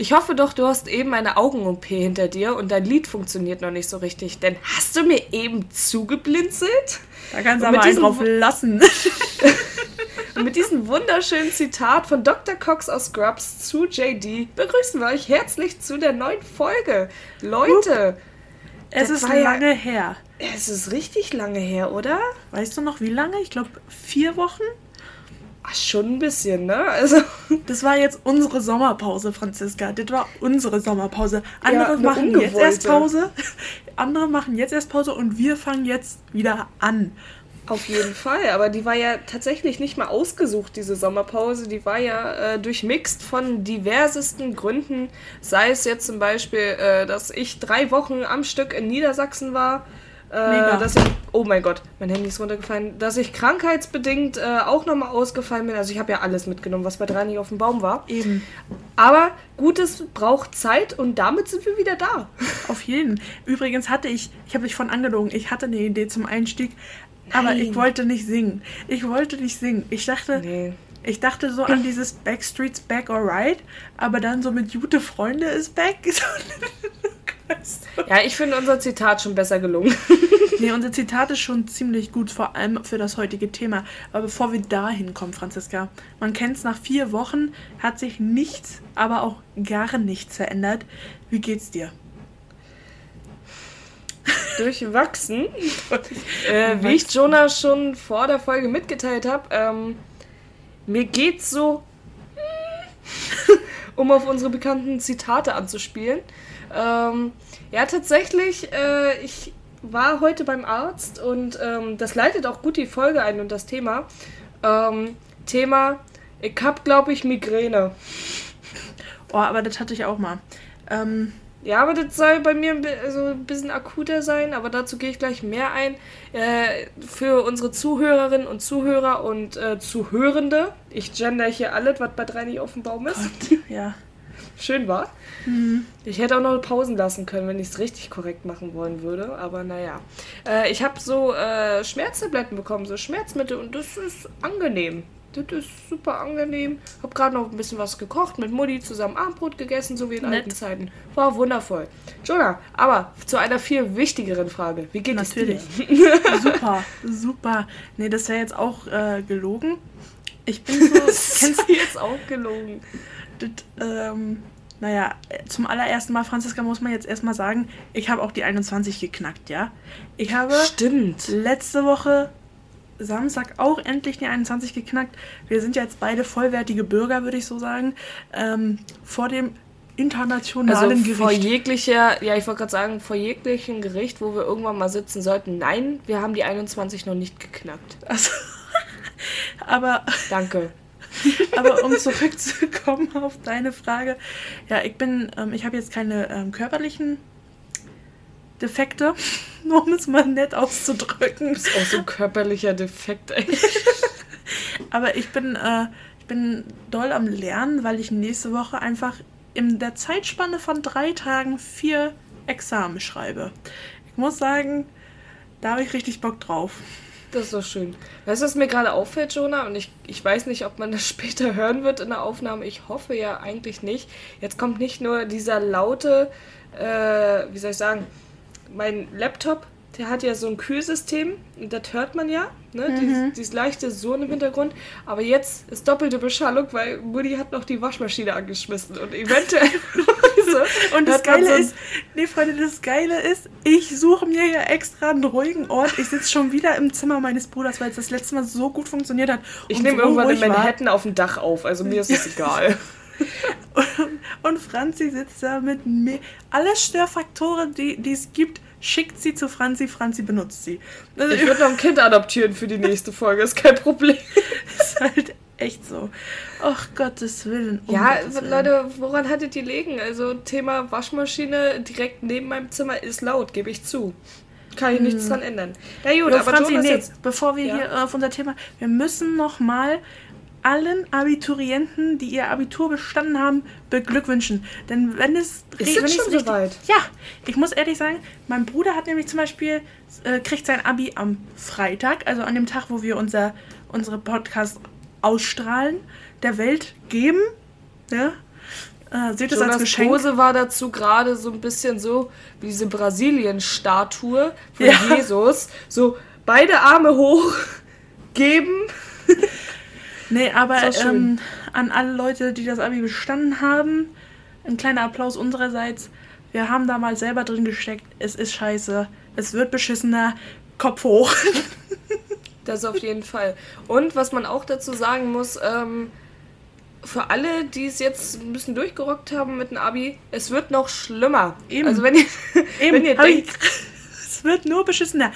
Ich hoffe doch, du hast eben eine Augen-OP hinter dir und dein Lied funktioniert noch nicht so richtig. Denn hast du mir eben zugeblinzelt? Da kannst du aber einen drauf lassen. und mit diesem wunderschönen Zitat von Dr. Cox aus Scrubs zu JD begrüßen wir euch herzlich zu der neuen Folge. Leute, es ist lange ja, her. Es ist richtig lange her, oder? Weißt du noch, wie lange? Ich glaube, vier Wochen? Ach, schon ein bisschen, ne? Also. Das war jetzt unsere Sommerpause, Franziska. Das war unsere Sommerpause. Andere ja, machen jetzt erst Pause. Andere machen jetzt erst Pause und wir fangen jetzt wieder an. Auf jeden Fall, aber die war ja tatsächlich nicht mal ausgesucht, diese Sommerpause. Die war ja äh, durchmixt von diversesten Gründen. Sei es jetzt zum Beispiel, äh, dass ich drei Wochen am Stück in Niedersachsen war äh, dass ich, oh mein Gott, mein Handy ist runtergefallen, dass ich krankheitsbedingt äh, auch nochmal ausgefallen bin. Also ich habe ja alles mitgenommen, was bei drei nicht auf dem Baum war. Eben. Aber Gutes braucht Zeit und damit sind wir wieder da. Auf jeden. Übrigens hatte ich, ich habe dich von angelogen, ich hatte eine Idee zum Einstieg, Nein. aber ich wollte nicht singen. Ich wollte nicht singen. Ich dachte, nee. Ich dachte so an dieses Backstreets Back Alright, aber dann so mit Jute Freunde ist back. Ja, ich finde unser Zitat schon besser gelungen. nee, unser Zitat ist schon ziemlich gut, vor allem für das heutige Thema. Aber bevor wir dahin kommen, Franziska, man kennt es nach vier Wochen, hat sich nichts, aber auch gar nichts verändert. Wie geht's dir? Durchwachsen. äh, wie ich Jonah schon vor der Folge mitgeteilt habe, ähm, mir geht's so, um auf unsere bekannten Zitate anzuspielen. Ähm, ja, tatsächlich, äh, ich war heute beim Arzt und ähm, das leitet auch gut die Folge ein und das Thema. Ähm, Thema, ich hab, glaube ich, Migräne. Oh, aber das hatte ich auch mal. Ähm, ja, aber das soll bei mir so ein bisschen akuter sein, aber dazu gehe ich gleich mehr ein. Äh, für unsere Zuhörerinnen und Zuhörer und äh, Zuhörende, ich gender hier alles, was bei drei nicht auf dem Baum ist. Gott, ja. Schön war. Mhm. Ich hätte auch noch Pausen lassen können, wenn ich es richtig korrekt machen wollen würde, aber naja. Äh, ich habe so äh, Schmerztabletten bekommen, so Schmerzmittel und das ist angenehm. Das ist super angenehm. Hab gerade noch ein bisschen was gekocht, mit Mutti zusammen Abendbrot gegessen, so wie in Nett. alten Zeiten. War wundervoll. Jonah, aber zu einer viel wichtigeren Frage. Wie geht Natürlich. es dir? super, super. Nee, das wäre jetzt auch äh, gelogen. Ich bin so. das kennst du jetzt auch gelogen? Das, ähm, naja, zum allerersten Mal, Franziska, muss man jetzt erstmal sagen, ich habe auch die 21 geknackt, ja? Ich habe Stimmt. letzte Woche Samstag auch endlich die 21 geknackt. Wir sind ja jetzt beide vollwertige Bürger, würde ich so sagen. Ähm, vor dem internationalen also Gericht. Vor jeglicher, ja, ich wollte gerade sagen, vor jeglichem Gericht, wo wir irgendwann mal sitzen sollten. Nein, wir haben die 21 noch nicht geknackt. Also, aber. Danke. aber um zurückzukommen auf deine Frage, ja, ich bin, ähm, ich habe jetzt keine ähm, körperlichen Defekte, um es mal nett auszudrücken. Das ist auch so ein körperlicher Defekt, ey. Aber ich bin, äh, ich bin doll am Lernen, weil ich nächste Woche einfach in der Zeitspanne von drei Tagen vier Examen schreibe. Ich muss sagen, da habe ich richtig Bock drauf. Das ist doch schön. Weißt du, was mir gerade auffällt, Jonah? Und ich, ich weiß nicht, ob man das später hören wird in der Aufnahme. Ich hoffe ja eigentlich nicht. Jetzt kommt nicht nur dieser laute, äh, wie soll ich sagen, mein Laptop, der hat ja so ein Kühlsystem, das hört man ja, ne? Mhm. Dieses, dieses, leichte Surren im Hintergrund. Aber jetzt ist doppelte Beschallung, weil Mutti hat noch die Waschmaschine angeschmissen und eventuell. und das Geile so ist, nee, Freunde, das Geile ist, ich suche mir ja extra einen ruhigen Ort. Ich sitze schon wieder im Zimmer meines Bruders, weil es das letzte Mal so gut funktioniert hat. Ich nehme so irgendwann in Manhattan war. auf dem Dach auf, also mir ist es egal. und, und Franzi sitzt da mit mir. Alle Störfaktoren, die, die es gibt, schickt sie zu Franzi, Franzi benutzt sie. Also ich würde noch ein Kind adoptieren für die nächste Folge, ist kein Problem. ist halt echt so. Ach Gottes Willen. Um ja, Gottes Willen. Leute, woran hattet ihr legen? Also Thema Waschmaschine direkt neben meinem Zimmer ist laut, gebe ich zu. Kann ich hm. nichts dran ändern. Na gut, ja, aber Franzi, nee, jetzt, bevor wir ja? hier auf unser Thema, wir müssen noch mal allen Abiturienten, die ihr Abitur bestanden haben, beglückwünschen. Denn wenn es ist wenn es schon richtig, soweit? Ja, ich muss ehrlich sagen, mein Bruder hat nämlich zum Beispiel äh, kriegt sein Abi am Freitag, also an dem Tag, wo wir unser unsere Podcast ausstrahlen, der Welt geben. Ja. Äh, seht es als Geschenk. Pose war dazu gerade so ein bisschen so wie diese Brasilien-Statue von ja. Jesus. So beide Arme hoch geben. nee, aber ähm, an alle Leute, die das Abi bestanden haben, ein kleiner Applaus unsererseits. Wir haben da mal selber drin gesteckt. Es ist scheiße. Es wird beschissener. Kopf hoch. das auf jeden Fall. Und was man auch dazu sagen muss, ähm, für alle, die es jetzt ein bisschen durchgerockt haben mit dem Abi, es wird noch schlimmer. Eben. Also wenn ihr, Eben. wenn ihr denkt, es wird nur beschissener.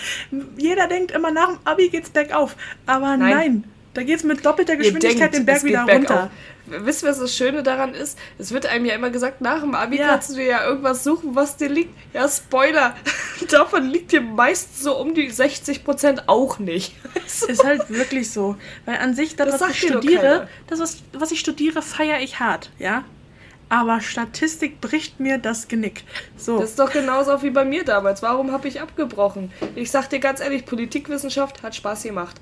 Jeder denkt immer, nach dem Abi geht's bergauf. Aber nein, nein da geht's mit doppelter Geschwindigkeit denkt, den Berg wieder runter. Wisst ihr, was das Schöne daran ist? Es wird einem ja immer gesagt, nach dem Abi ja. kannst du dir ja irgendwas suchen, was dir liegt. Ja, Spoiler. Davon liegt dir meist so um die 60 Prozent auch nicht. Ist halt wirklich so. Weil an sich, das, das was ich studiere, das, was, was ich studiere, feiere ich hart, ja? aber Statistik bricht mir das Genick. So. Das ist doch genauso wie bei mir damals. Warum habe ich abgebrochen? Ich sag dir ganz ehrlich, Politikwissenschaft hat Spaß gemacht.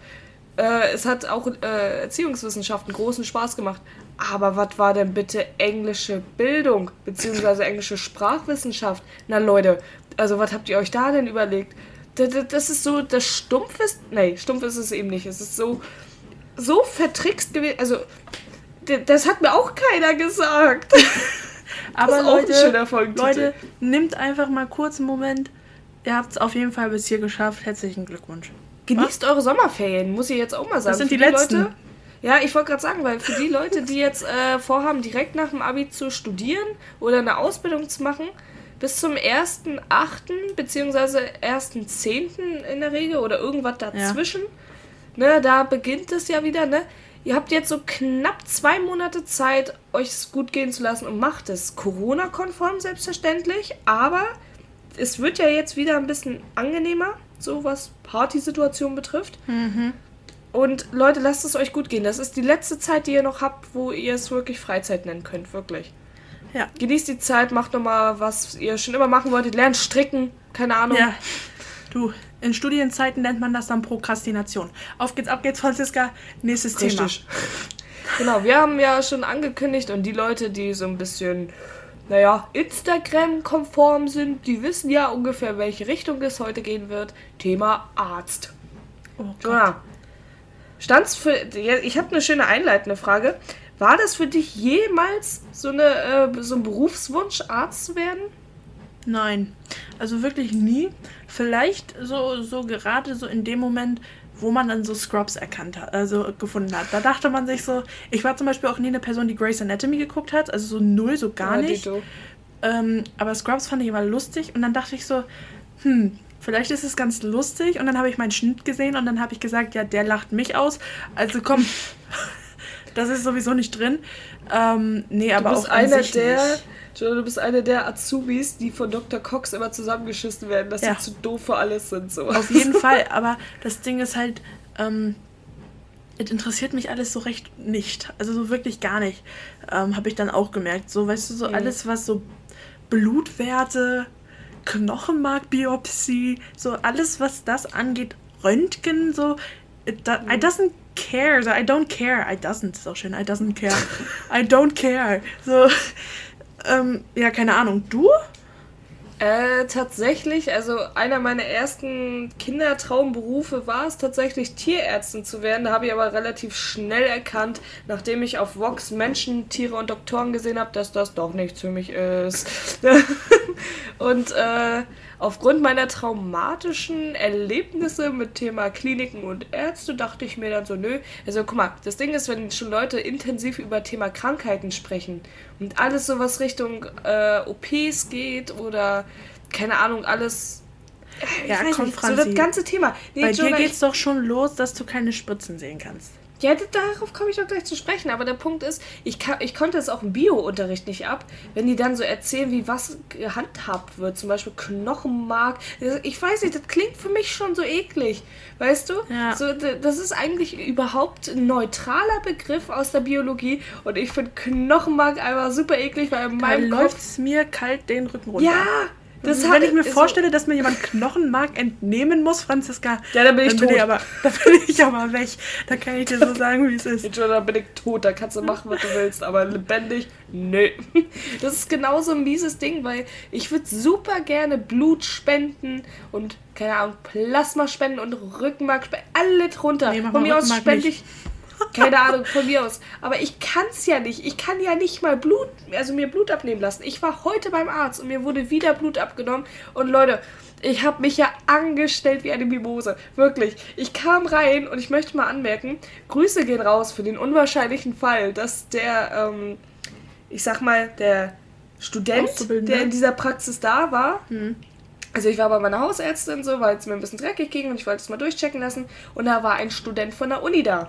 Äh, es hat auch äh, Erziehungswissenschaften großen Spaß gemacht. Aber was war denn bitte englische Bildung, beziehungsweise englische Sprachwissenschaft? Na Leute, also was habt ihr euch da denn überlegt? Das ist so, das Stumpf ist, nee, stumpf ist es eben nicht. Es ist so, so vertrickst gewesen. Also, das hat mir auch keiner gesagt. Aber Leute. Leute, nimmt einfach mal kurz einen Moment. Ihr habt es auf jeden Fall bis hier geschafft. Herzlichen Glückwunsch. Genießt Was? eure Sommerferien, muss ich jetzt auch mal sagen. Das sind die, die letzten. Leute, ja, ich wollte gerade sagen, weil für die Leute, die jetzt äh, vorhaben, direkt nach dem Abi zu studieren oder eine Ausbildung zu machen, bis zum 1.8. bzw. 1.10. in der Regel oder irgendwas dazwischen, ja. ne, da beginnt es ja wieder, ne? Ihr habt jetzt so knapp zwei Monate Zeit, euch es gut gehen zu lassen und macht es. Corona-konform selbstverständlich, aber es wird ja jetzt wieder ein bisschen angenehmer so was Partysituationen betrifft. Mhm. Und Leute, lasst es euch gut gehen. Das ist die letzte Zeit, die ihr noch habt, wo ihr es wirklich Freizeit nennen könnt, wirklich. Ja. Genießt die Zeit, macht nochmal, was ihr schon immer machen wolltet. Lernt stricken, keine Ahnung. Ja. Du, in Studienzeiten nennt man das dann Prokrastination. Auf geht's, ab geht's, Franziska. Nächstes Richtig. Thema. Genau, wir haben ja schon angekündigt und die Leute, die so ein bisschen naja, Instagram-konform sind, die wissen ja ungefähr, welche Richtung es heute gehen wird. Thema Arzt. Oh Gott. Ja. Stand's für. Ich habe eine schöne einleitende Frage. War das für dich jemals so, eine, äh, so ein Berufswunsch, Arzt zu werden? Nein. Also wirklich nie. Vielleicht so, so gerade so in dem Moment, wo man dann so Scrubs erkannt hat, also gefunden hat. Da dachte man sich so, ich war zum Beispiel auch nie eine Person, die Grey's Anatomy geguckt hat, also so null, so gar ja, nicht. Ähm, aber Scrubs fand ich immer lustig und dann dachte ich so, hm, vielleicht ist es ganz lustig und dann habe ich meinen Schnitt gesehen und dann habe ich gesagt, ja, der lacht mich aus, also komm, das ist sowieso nicht drin. Ähm, nee, aber du bist auch einer der, nicht du bist eine der Azubis, die von Dr. Cox immer zusammengeschissen werden, dass ja. sie zu doof für alles sind. So. Auf jeden Fall, aber das Ding ist halt, ähm, es interessiert mich alles so recht nicht. Also so wirklich gar nicht. Ähm, Habe ich dann auch gemerkt. So, weißt du, so mhm. alles, was so Blutwerte, Knochenmarkbiopsie, so alles, was das angeht, Röntgen, so, it, do, I mhm. doesn't care. So, I don't care. I doesn't, ist auch schön. I doesn't care. I don't care. So, ähm, ja, keine Ahnung. Du? Äh, tatsächlich, also einer meiner ersten Kindertraumberufe war es tatsächlich Tierärztin zu werden. Da habe ich aber relativ schnell erkannt, nachdem ich auf Vox Menschen, Tiere und Doktoren gesehen habe, dass das doch nichts für mich ist. und äh, aufgrund meiner traumatischen Erlebnisse mit Thema Kliniken und Ärzte dachte ich mir dann so, nö. Also guck mal, das Ding ist, wenn schon Leute intensiv über Thema Krankheiten sprechen und alles so was Richtung äh, OPs geht oder keine Ahnung, alles ja, komm, nicht, so das ganze Thema. Nee, Bei Jonah, dir geht's doch schon los, dass du keine Spritzen sehen kannst. Ja, darauf komme ich doch gleich zu sprechen. Aber der Punkt ist, ich, kann, ich konnte es auch im Bio-Unterricht nicht ab, wenn die dann so erzählen, wie was gehandhabt wird. Zum Beispiel Knochenmark. Ich weiß nicht, das klingt für mich schon so eklig. Weißt du? Ja. So, das ist eigentlich überhaupt ein neutraler Begriff aus der Biologie. Und ich finde Knochenmark einfach super eklig, weil in meinem da Kopf... mir kalt den Rücken runter. Ja, Das Wenn ich mir vorstelle, so dass mir jemand Knochenmark entnehmen muss, Franziska, ja, dann bin ich dann tot. Bin ich aber, dann bin ich aber weg. Da kann ich dir so sagen, wie es ist. Schon, dann bin ich tot. Da kannst du machen, was du willst. Aber lebendig, nö. Das ist genauso ein mieses Ding, weil ich würde super gerne Blut spenden und, keine Ahnung, Plasma spenden und Rückenmark spenden. Alle drunter. Nee, Von mir aus spende ich... Keine Ahnung, von mir aus. Aber ich kann es ja nicht. Ich kann ja nicht mal Blut, also mir Blut abnehmen lassen. Ich war heute beim Arzt und mir wurde wieder Blut abgenommen. Und Leute, ich habe mich ja angestellt wie eine Mimose. Wirklich. Ich kam rein und ich möchte mal anmerken, Grüße gehen raus für den unwahrscheinlichen Fall, dass der, ähm, ich sag mal, der Student, der in dieser Praxis da war, hm. Also ich war bei meiner Hausärztin so, weil es mir ein bisschen dreckig ging und ich wollte es mal durchchecken lassen. Und da war ein Student von der Uni da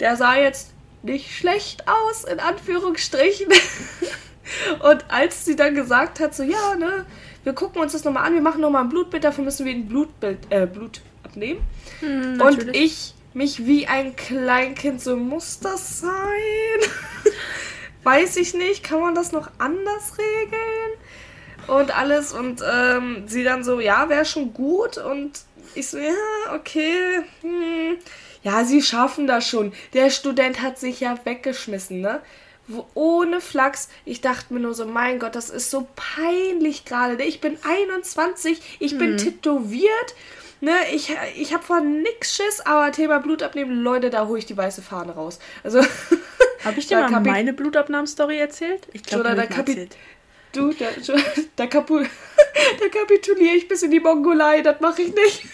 der sah jetzt nicht schlecht aus, in Anführungsstrichen. Und als sie dann gesagt hat, so, ja, ne, wir gucken uns das nochmal an, wir machen nochmal ein Blutbild, dafür müssen wir ein Blutbild, äh, Blut abnehmen. Hm, und ich mich wie ein Kleinkind, so muss das sein? Weiß ich nicht, kann man das noch anders regeln? Und alles und ähm, sie dann so, ja, wäre schon gut und ich so, ja, okay, hm ja, sie schaffen das schon. Der Student hat sich ja weggeschmissen, ne? ohne Flachs. Ich dachte mir nur so, mein Gott, das ist so peinlich gerade. Ne? Ich bin 21, ich bin tätowiert. Ne, ich, ich habe vor nix Schiss, aber Thema Blutabnehmen, Leute, da hole ich die weiße Fahne raus. Also. Habe ich dir mal meine Blutabnahmstory erzählt? Ich glaube, da Kapi Du, da, da, kapu da kapituliere ich bis in die Mongolei, das mache ich nicht.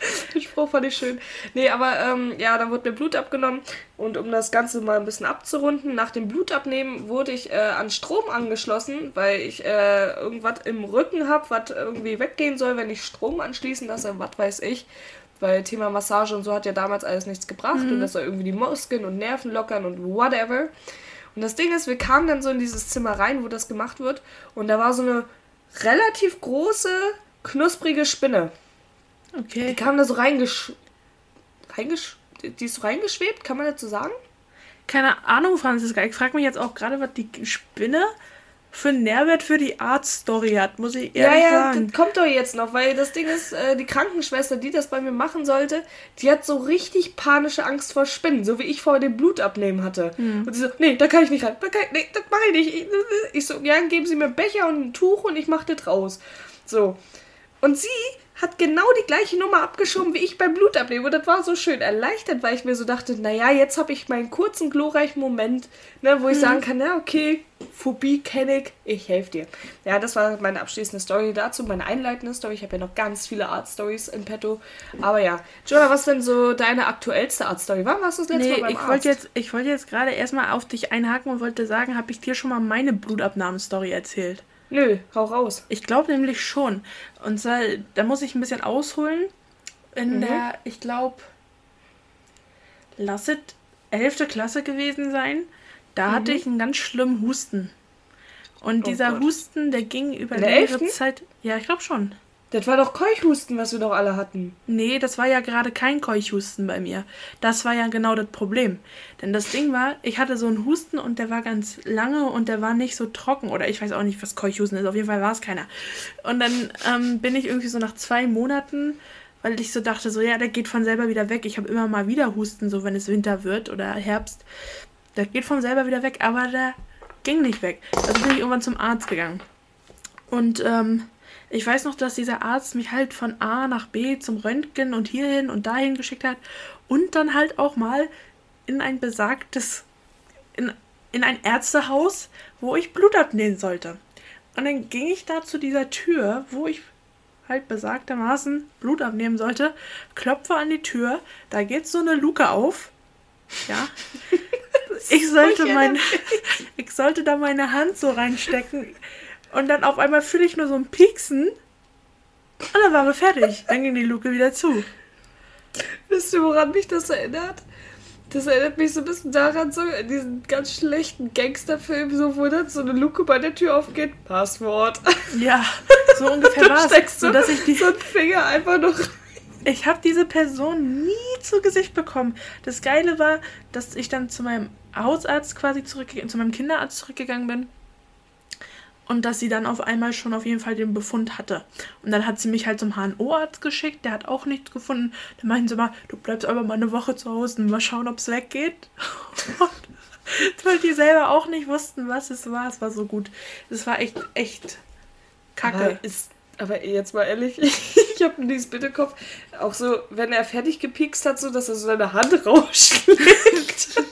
Den Spruch fand ich schön. Nee, aber ähm, ja, dann wurde mir Blut abgenommen und um das Ganze mal ein bisschen abzurunden, nach dem Blutabnehmen wurde ich äh, an Strom angeschlossen, weil ich äh, irgendwas im Rücken habe, was irgendwie weggehen soll, wenn ich Strom anschließen lasse, was weiß ich. Weil Thema Massage und so hat ja damals alles nichts gebracht mhm. und das soll irgendwie die Muskeln und Nerven lockern und whatever. Und das Ding ist, wir kamen dann so in dieses Zimmer rein, wo das gemacht wird und da war so eine relativ große, knusprige Spinne. Okay. Die kam da so reingesch... reingesch... Die ist so reingeschwebt, kann man dazu sagen? Keine Ahnung, Franziska. Ich frage mich jetzt auch gerade, was die Spinne für einen Nährwert für die Art-Story hat, muss ich ehrlich ja, ja, sagen. Ja, das kommt doch jetzt noch, weil das Ding ist, äh, die Krankenschwester, die das bei mir machen sollte, die hat so richtig panische Angst vor Spinnen, so wie ich vor dem Blutabnehmen hatte. Hm. Und sie so, nee, da kann ich nicht rein, da kann ich, nee, das mache ich nicht. Ich, ich so, ja, geben Sie mir Becher und ein Tuch und ich mache das raus. So. Und sie hat genau die gleiche Nummer abgeschoben wie ich beim Blutabnehmen. Und das war so schön erleichtert, weil ich mir so dachte, naja, jetzt habe ich meinen kurzen, glorreichen Moment, ne, wo ich mhm. sagen kann, na okay, Phobie kenne ich, ich helfe dir. Ja, das war meine abschließende Story dazu, meine einleitende Story. Ich habe ja noch ganz viele Art-Stories in petto. Aber ja, Jonah, was denn so deine aktuellste Art-Story? Wann warst du das letzte nee, Mal beim ich Arzt? Jetzt, ich wollte jetzt gerade erstmal auf dich einhaken und wollte sagen, habe ich dir schon mal meine Blutabnahmen-Story erzählt? Nö, hau raus. Ich glaube nämlich schon. Und zwar, da muss ich ein bisschen ausholen. In mhm. der, ich glaube, lasset 11. Klasse gewesen sein. Da mhm. hatte ich einen ganz schlimmen Husten. Und oh dieser Gott. Husten, der ging über längere Zeit. Ja, ich glaube schon. Das war doch Keuchhusten, was wir doch alle hatten. Nee, das war ja gerade kein Keuchhusten bei mir. Das war ja genau das Problem. Denn das Ding war, ich hatte so einen Husten und der war ganz lange und der war nicht so trocken. Oder ich weiß auch nicht, was Keuchhusten ist. Auf jeden Fall war es keiner. Und dann ähm, bin ich irgendwie so nach zwei Monaten, weil ich so dachte, so ja, der geht von selber wieder weg. Ich habe immer mal wieder Husten, so wenn es Winter wird oder Herbst. Der geht von selber wieder weg, aber der ging nicht weg. Also bin ich irgendwann zum Arzt gegangen. Und ähm, ich weiß noch, dass dieser Arzt mich halt von A nach B zum Röntgen und hierhin und dahin geschickt hat und dann halt auch mal in ein besagtes, in, in ein Ärztehaus, wo ich Blut abnehmen sollte. Und dann ging ich da zu dieser Tür, wo ich halt besagtermaßen Blut abnehmen sollte, klopfe an die Tür, da geht so eine Luke auf. Ja. Ich sollte mein, ich sollte da meine Hand so reinstecken. Und dann auf einmal fühle ich nur so ein Pieksen. Und dann waren wir fertig. Dann ging die Luke wieder zu. Wisst ihr, woran mich das erinnert? Das erinnert mich so ein bisschen daran, so in diesen ganz schlechten Gangsterfilmen, so wo dann so eine Luke bei der Tür aufgeht. Passwort. Ja, so ungefähr war es. So, dass ich die, so einen Finger einfach noch. Ich habe diese Person nie zu Gesicht bekommen. Das Geile war, dass ich dann zu meinem Hausarzt quasi zurückgegangen, zu meinem Kinderarzt zurückgegangen bin und dass sie dann auf einmal schon auf jeden Fall den Befund hatte. Und dann hat sie mich halt zum HNO-Arzt geschickt, der hat auch nichts gefunden. Dann meinten sie mal, du bleibst aber mal eine Woche zu Hause und mal schauen, ob es weggeht. weil die selber auch nicht wussten, was es war. Es war so gut. Es war echt, echt kacke. Aber, ist, aber jetzt mal ehrlich, ich habe dieses Bitterkopf, auch so, wenn er fertig gepikst hat, so dass er so seine Hand rausschlägt.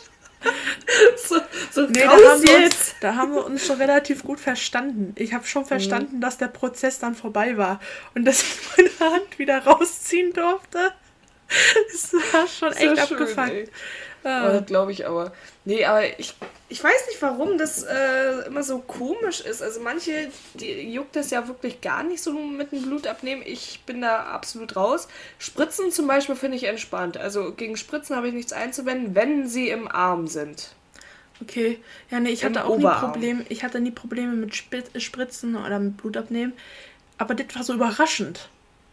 so, so nee, da haben, uns, da haben, wir uns schon relativ gut verstanden. Ich habe schon verstanden, mhm. dass der Prozess dann vorbei war und dass ich meine Hand wieder rausziehen durfte. Das war schon echt ja abgefuckt. Ah. Oh, glaube ich aber. Nee, aber ich, ich weiß nicht, warum das äh, immer so komisch ist. Also manche, die juckt das ja wirklich gar nicht so mit dem Blut abnehmen. Ich bin da absolut raus. Spritzen zum Beispiel finde ich entspannt. Also gegen Spritzen habe ich nichts einzuwenden, wenn sie im Arm sind. Okay, ja, nee, ich Im hatte auch Oberarm. nie Probleme. Ich hatte nie Probleme mit Spritzen oder mit Blut abnehmen. Aber das war so überraschend.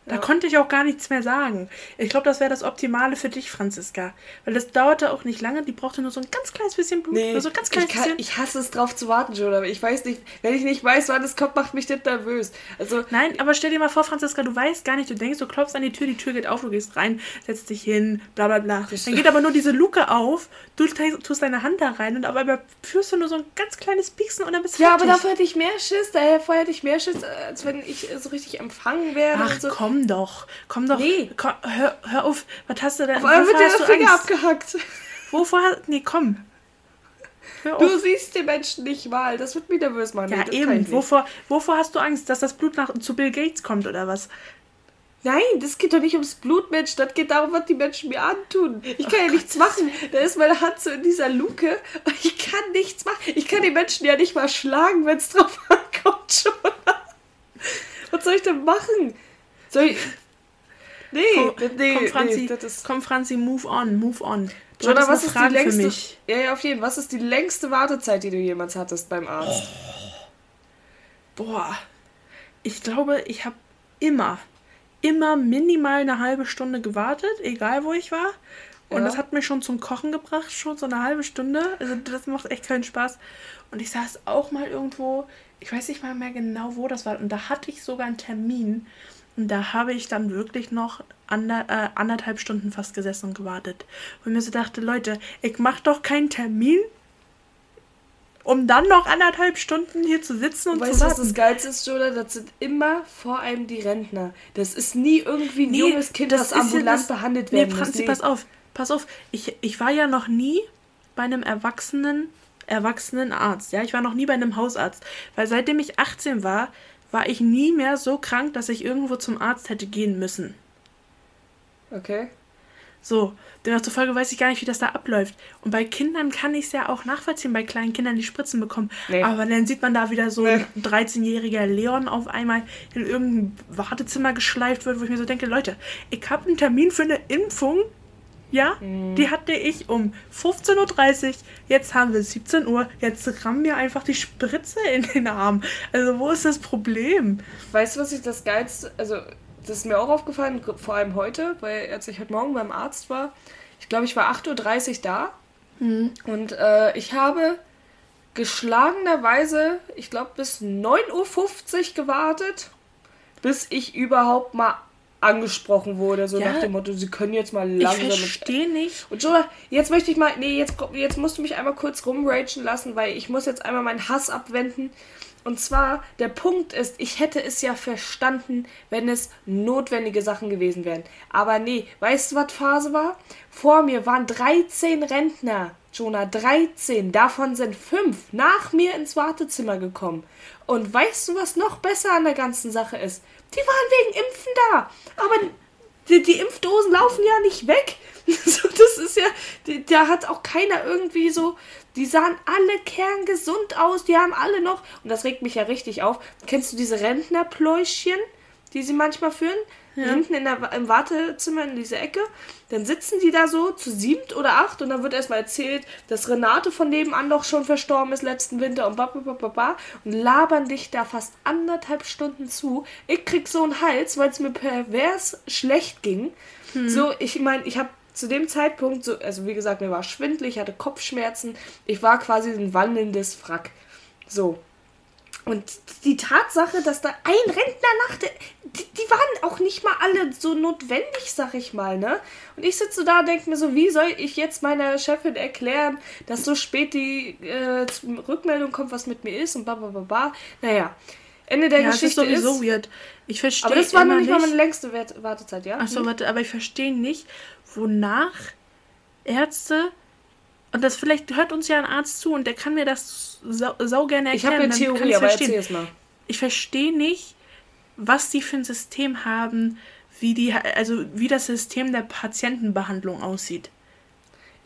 Da ja. konnte ich auch gar nichts mehr sagen. Ich glaube, das wäre das Optimale für dich, Franziska. Weil das dauerte auch nicht lange. Die brauchte nur so ein ganz kleines bisschen Blut. Nee, nur so ganz kleines ich, kann, ich hasse es drauf zu warten, aber ich weiß nicht, wenn ich nicht weiß, wann es kommt, macht mich das nervös. Also, Nein, aber stell dir mal vor, Franziska, du weißt gar nicht, du denkst, du klopfst an die Tür, die Tür geht auf, du gehst rein, setzt dich hin, bla bla bla. Dann geht aber nur diese Luke auf, du tust deine Hand da rein und aber führst du nur so ein ganz kleines Pieksen und dann bist du Ja, fertig. aber dafür hätte ich mehr Schiss, daher vorher hätte ich mehr Schiss, als wenn ich so richtig empfangen werde. Ach so. komm doch, komm doch. Nee. Komm, hör, hör auf, was hast du denn? Auf einmal wird dir der Finger Angst? abgehackt. Wovor hast Nee, komm. Du siehst den Menschen nicht mal, das wird mich nervös machen. Ja, nee, eben. Wovor, wovor hast du Angst, dass das Blut nach, zu Bill Gates kommt oder was? Nein, das geht doch nicht ums Blut, Mensch. Das geht darum, was die Menschen mir antun. Ich kann oh ja Gott. nichts machen. Da ist meine Hand so in dieser Luke ich kann nichts machen. Ich kann die Menschen ja nicht mal schlagen, wenn es drauf ankommt schon. Was soll ich denn machen? Soll ich. Nee, komm, nee, komm, Franzi, nee, komm, Franzi, move on, move on. Du Jonah, was ist die längste, Ja, ja, auf jeden Fall. Was ist die längste Wartezeit, die du jemals hattest beim Arzt? Oh. Boah. Ich glaube, ich habe immer immer minimal eine halbe Stunde gewartet, egal wo ich war. Und ja. das hat mich schon zum Kochen gebracht, schon so eine halbe Stunde. Also das macht echt keinen Spaß. Und ich saß auch mal irgendwo, ich weiß nicht mal mehr genau, wo das war. Und da hatte ich sogar einen Termin. Und da habe ich dann wirklich noch ander, äh, anderthalb Stunden fast gesessen und gewartet. Und mir so dachte, Leute, ich mache doch keinen Termin um dann noch anderthalb Stunden hier zu sitzen und weißt, zu warten. Weißt du, was das Geilste ist, Jola? Das sind immer vor allem die Rentner. Das ist nie irgendwie ein nee, junges Kind, das, das ambulant das, behandelt werden nee, Franzi, nee. pass auf, pass auf. Ich, ich war ja noch nie bei einem erwachsenen, erwachsenen Arzt. Ja, ich war noch nie bei einem Hausarzt. Weil seitdem ich 18 war, war ich nie mehr so krank, dass ich irgendwo zum Arzt hätte gehen müssen. Okay. So, demzufolge weiß ich gar nicht, wie das da abläuft. Und bei Kindern kann ich es ja auch nachvollziehen, bei kleinen Kindern die Spritzen bekommen. Nee. Aber dann sieht man da wieder so nee. ein 13-jähriger Leon auf einmal in irgendein Wartezimmer geschleift wird, wo ich mir so denke, Leute, ich habe einen Termin für eine Impfung. Ja, mhm. die hatte ich um 15.30 Uhr. Jetzt haben wir 17 Uhr. Jetzt rammen mir einfach die Spritze in den Arm. Also, wo ist das Problem? Weißt du, was ich das geilste. Also, das ist mir auch aufgefallen, vor allem heute, weil als ich heute Morgen beim Arzt war, ich glaube, ich war 8.30 Uhr da mhm. und äh, ich habe geschlagenerweise, ich glaube, bis 9.50 Uhr gewartet, bis ich überhaupt mal angesprochen wurde, so ja, nach dem Motto, sie können jetzt mal langsam. Ich verstehe nicht. Und Joa, jetzt möchte ich mal, nee, jetzt, jetzt musst du mich einmal kurz rumragen lassen, weil ich muss jetzt einmal meinen Hass abwenden. Und zwar, der Punkt ist, ich hätte es ja verstanden, wenn es notwendige Sachen gewesen wären. Aber nee, weißt du, was Phase war? Vor mir waren 13 Rentner, Jonah, 13. Davon sind 5 nach mir ins Wartezimmer gekommen. Und weißt du, was noch besser an der ganzen Sache ist? Die waren wegen Impfen da. Aber die, die Impfdosen laufen ja nicht weg. das ist ja, da hat auch keiner irgendwie so, die sahen alle kerngesund aus, die haben alle noch, und das regt mich ja richtig auf, kennst du diese Rentnerpläuschchen, die sie manchmal führen? Ja. Hinten in der, im Wartezimmer in diese Ecke. Dann sitzen die da so zu siebt oder acht und dann wird erstmal erzählt, dass Renate von nebenan doch schon verstorben ist letzten Winter und bababababa und labern dich da fast anderthalb Stunden zu. Ich krieg so einen Hals, weil es mir pervers schlecht ging. Hm. So, ich meine, ich habe zu dem Zeitpunkt, so, also wie gesagt, mir war schwindelig, ich hatte Kopfschmerzen. Ich war quasi ein wandelndes Wrack. So. Und die Tatsache, dass da ein Rentner nach der. Die, die, waren auch nicht mal alle so notwendig, sag ich mal, ne? Und ich sitze da und denke mir so, wie soll ich jetzt meiner Chefin erklären, dass so spät die äh, Rückmeldung kommt, was mit mir ist und bla bla bla bla. Naja. Ende der ja, Geschichte das ist sowieso ist, weird. Ich verstehe Aber das war noch nicht mal meine längste Wartezeit, ja? Achso, hm? warte, aber ich verstehe nicht, wonach Ärzte und das vielleicht hört uns ja ein Arzt zu und der kann mir das sau, sau gerne erklären. Ich habe eine Theorie, aber erzähl es mal. Ich verstehe nicht, was die für ein System haben, wie die, also wie das System der Patientenbehandlung aussieht.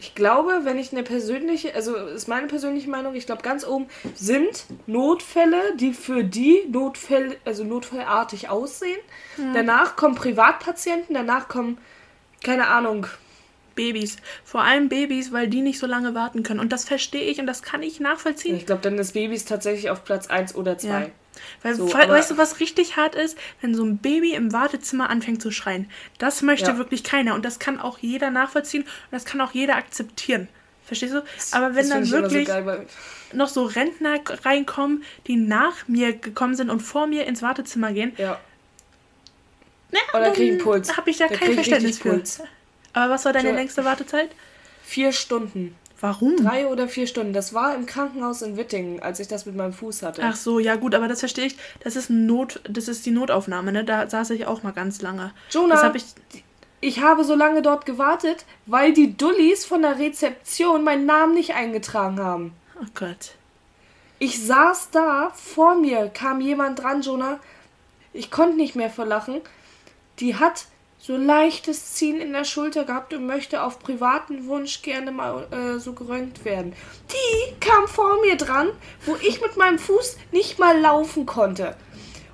Ich glaube, wenn ich eine persönliche, also ist meine persönliche Meinung, ich glaube, ganz oben sind Notfälle, die für die Notfälle, also notfallartig aussehen. Ja. Danach kommen Privatpatienten, danach kommen, keine Ahnung, Babys. Vor allem Babys, weil die nicht so lange warten können. Und das verstehe ich und das kann ich nachvollziehen. Ich glaube, dann ist Babys tatsächlich auf Platz 1 oder 2. Ja. Weil, so, weißt du, was richtig hart ist? Wenn so ein Baby im Wartezimmer anfängt zu schreien. Das möchte ja. wirklich keiner. Und das kann auch jeder nachvollziehen und das kann auch jeder akzeptieren. Verstehst du? Aber wenn dann wirklich so geil, noch so Rentner reinkommen, die nach mir gekommen sind und vor mir ins Wartezimmer gehen. Ja. Ne, Oder kriegen Puls. habe ich da, da kein Verständnis für. Puls. Aber was war deine längste Wartezeit? Vier Stunden. Warum? Drei oder vier Stunden. Das war im Krankenhaus in Wittingen, als ich das mit meinem Fuß hatte. Ach so, ja gut, aber das verstehe ich. Das ist Not, das ist die Notaufnahme, ne? Da saß ich auch mal ganz lange. Jonah, hab ich, ich habe so lange dort gewartet, weil die Dullis von der Rezeption meinen Namen nicht eingetragen haben. Oh Gott. Ich saß da, vor mir kam jemand dran, Jonah. Ich konnte nicht mehr verlachen. Die hat so leichtes Ziehen in der Schulter gehabt und möchte auf privaten Wunsch gerne mal äh, so geröntgt werden. Die kam vor mir dran, wo ich mit meinem Fuß nicht mal laufen konnte.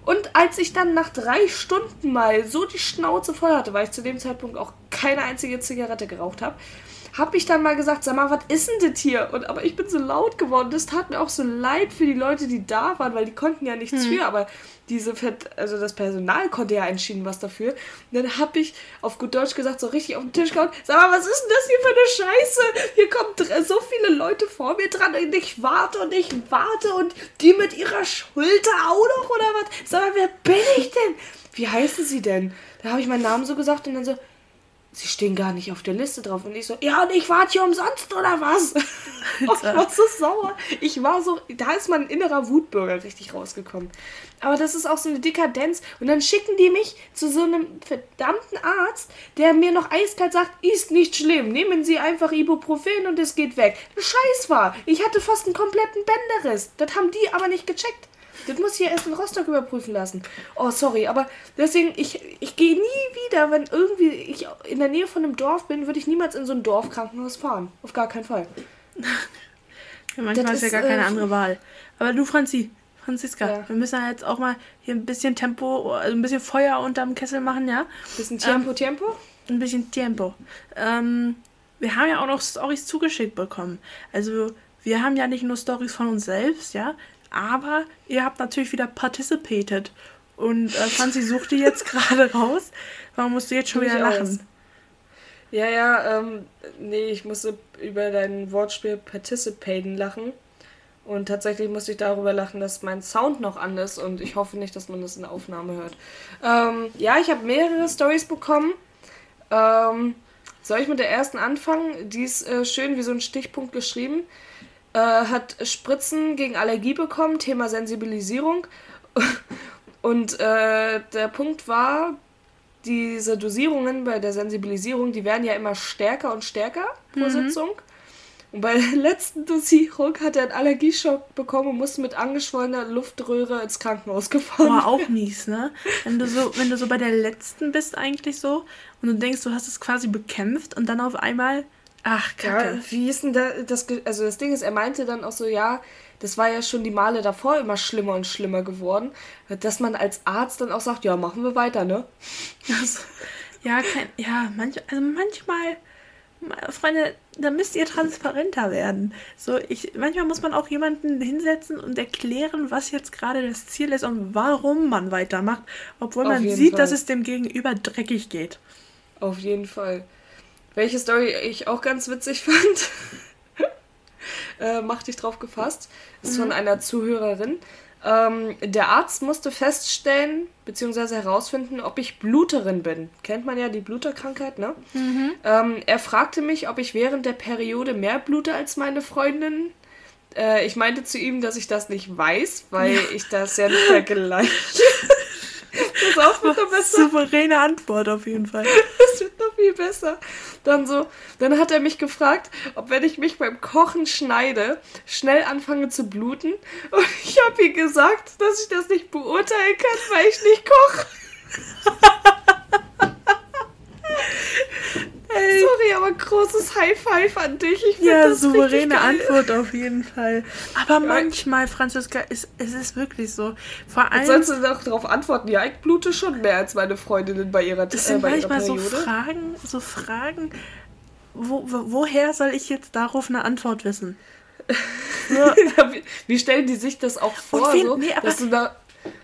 Und als ich dann nach drei Stunden mal so die Schnauze voll hatte, weil ich zu dem Zeitpunkt auch keine einzige Zigarette geraucht habe, habe ich dann mal gesagt, sag mal, was ist denn das hier? Und aber ich bin so laut geworden. Das tat mir auch so leid für die Leute, die da waren, weil die konnten ja nichts hm. für. Aber diese, also das Personal konnte ja entschieden was dafür. Und dann habe ich auf gut Deutsch gesagt, so richtig auf den Tisch gehauen, sag mal, was ist denn das hier für eine Scheiße? Hier kommen so viele Leute vor mir dran und ich warte und ich warte und die mit ihrer Schulter auch noch oder was? Sag mal, wer bin ich denn? Wie heißen sie denn? Da habe ich meinen Namen so gesagt und dann so, sie stehen gar nicht auf der Liste drauf. Und ich so, ja, und ich warte hier umsonst, oder was? ich war so sauer. Ich war so, da ist mein innerer Wutbürger richtig rausgekommen. Aber das ist auch so eine Dekadenz. Und dann schicken die mich zu so einem verdammten Arzt, der mir noch eiskalt sagt, ist nicht schlimm, nehmen Sie einfach Ibuprofen und es geht weg. Scheiß war. Ich hatte fast einen kompletten Bänderriss. Das haben die aber nicht gecheckt. Das muss ich ja erst in Rostock überprüfen lassen. Oh, sorry, aber deswegen, ich, ich gehe nie wieder, wenn irgendwie ich in der Nähe von einem Dorf bin, würde ich niemals in so ein Dorfkrankenhaus fahren. Auf gar keinen Fall. ja, manchmal das ist ja gar keine äh, andere Wahl. Aber du, Franzi, Franziska, ja. wir müssen ja jetzt auch mal hier ein bisschen Tempo, also ein bisschen Feuer unterm Kessel machen, ja? Ein bisschen Tempo, ähm, Tempo? Ein bisschen Tempo. Ähm, wir haben ja auch noch Stories zugeschickt bekommen. Also, wir haben ja nicht nur Stories von uns selbst, ja, aber ihr habt natürlich wieder participated. Und äh, Franzi sucht die jetzt gerade raus. Warum musst du jetzt schon wieder lachen? Aus. Ja, ja, ähm, nee, ich musste über dein Wortspiel participaten lachen. Und tatsächlich musste ich darüber lachen, dass mein Sound noch an ist und ich hoffe nicht, dass man das in der Aufnahme hört. Ähm, ja, ich habe mehrere Stories bekommen. Ähm, soll ich mit der ersten anfangen? Die ist äh, schön wie so ein Stichpunkt geschrieben äh, hat Spritzen gegen Allergie bekommen, Thema Sensibilisierung. Und äh, der Punkt war, diese Dosierungen bei der Sensibilisierung, die werden ja immer stärker und stärker pro mhm. Sitzung. Und bei der letzten Dosierung hat er einen Allergieschock bekommen und musste mit angeschwollener Luftröhre ins Krankenhaus gefahren. War auch mies, ne? Wenn du so, wenn du so bei der letzten bist eigentlich so und du denkst, du hast es quasi bekämpft und dann auf einmal Ach, Kacke. Ja, wie ist denn da, das, also das Ding ist, er meinte dann auch so, ja, das war ja schon die Male davor immer schlimmer und schlimmer geworden, dass man als Arzt dann auch sagt, ja, machen wir weiter, ne? Also, ja, kein, ja, manch, also manchmal, Freunde, da müsst ihr transparenter werden. So, ich, manchmal muss man auch jemanden hinsetzen und erklären, was jetzt gerade das Ziel ist und warum man weitermacht, obwohl Auf man sieht, Fall. dass es dem Gegenüber dreckig geht. Auf jeden Fall. Welche Story ich auch ganz witzig fand, äh, mach dich drauf gefasst, ist mhm. von einer Zuhörerin. Ähm, der Arzt musste feststellen, beziehungsweise herausfinden, ob ich Bluterin bin. Kennt man ja die Bluterkrankheit, ne? Mhm. Ähm, er fragte mich, ob ich während der Periode mehr blute als meine Freundin. Äh, ich meinte zu ihm, dass ich das nicht weiß, weil ja. ich das ja nicht vergleiche. Das auch wird besser. Souveräne Antwort auf jeden Fall. Das wird noch viel besser. Dann so, dann hat er mich gefragt, ob wenn ich mich beim Kochen schneide, schnell anfange zu bluten. Und ich habe ihm gesagt, dass ich das nicht beurteilen kann, weil ich nicht koche. Ey. Sorry, aber großes High Five an dich. Ich ja, das souveräne Antwort auf jeden Fall. Aber ja. manchmal, Franziska, ist, es ist wirklich so. Vor allem. Jetzt sollst du doch darauf antworten, ja, ich blute schon mehr als meine Freundinnen bei ihrer Das sind äh, manchmal so Fragen, so Fragen. Wo, wo, woher soll ich jetzt darauf eine Antwort wissen? wie, wie, stellen die sich das auch vor? Wen, so, nee, dass du da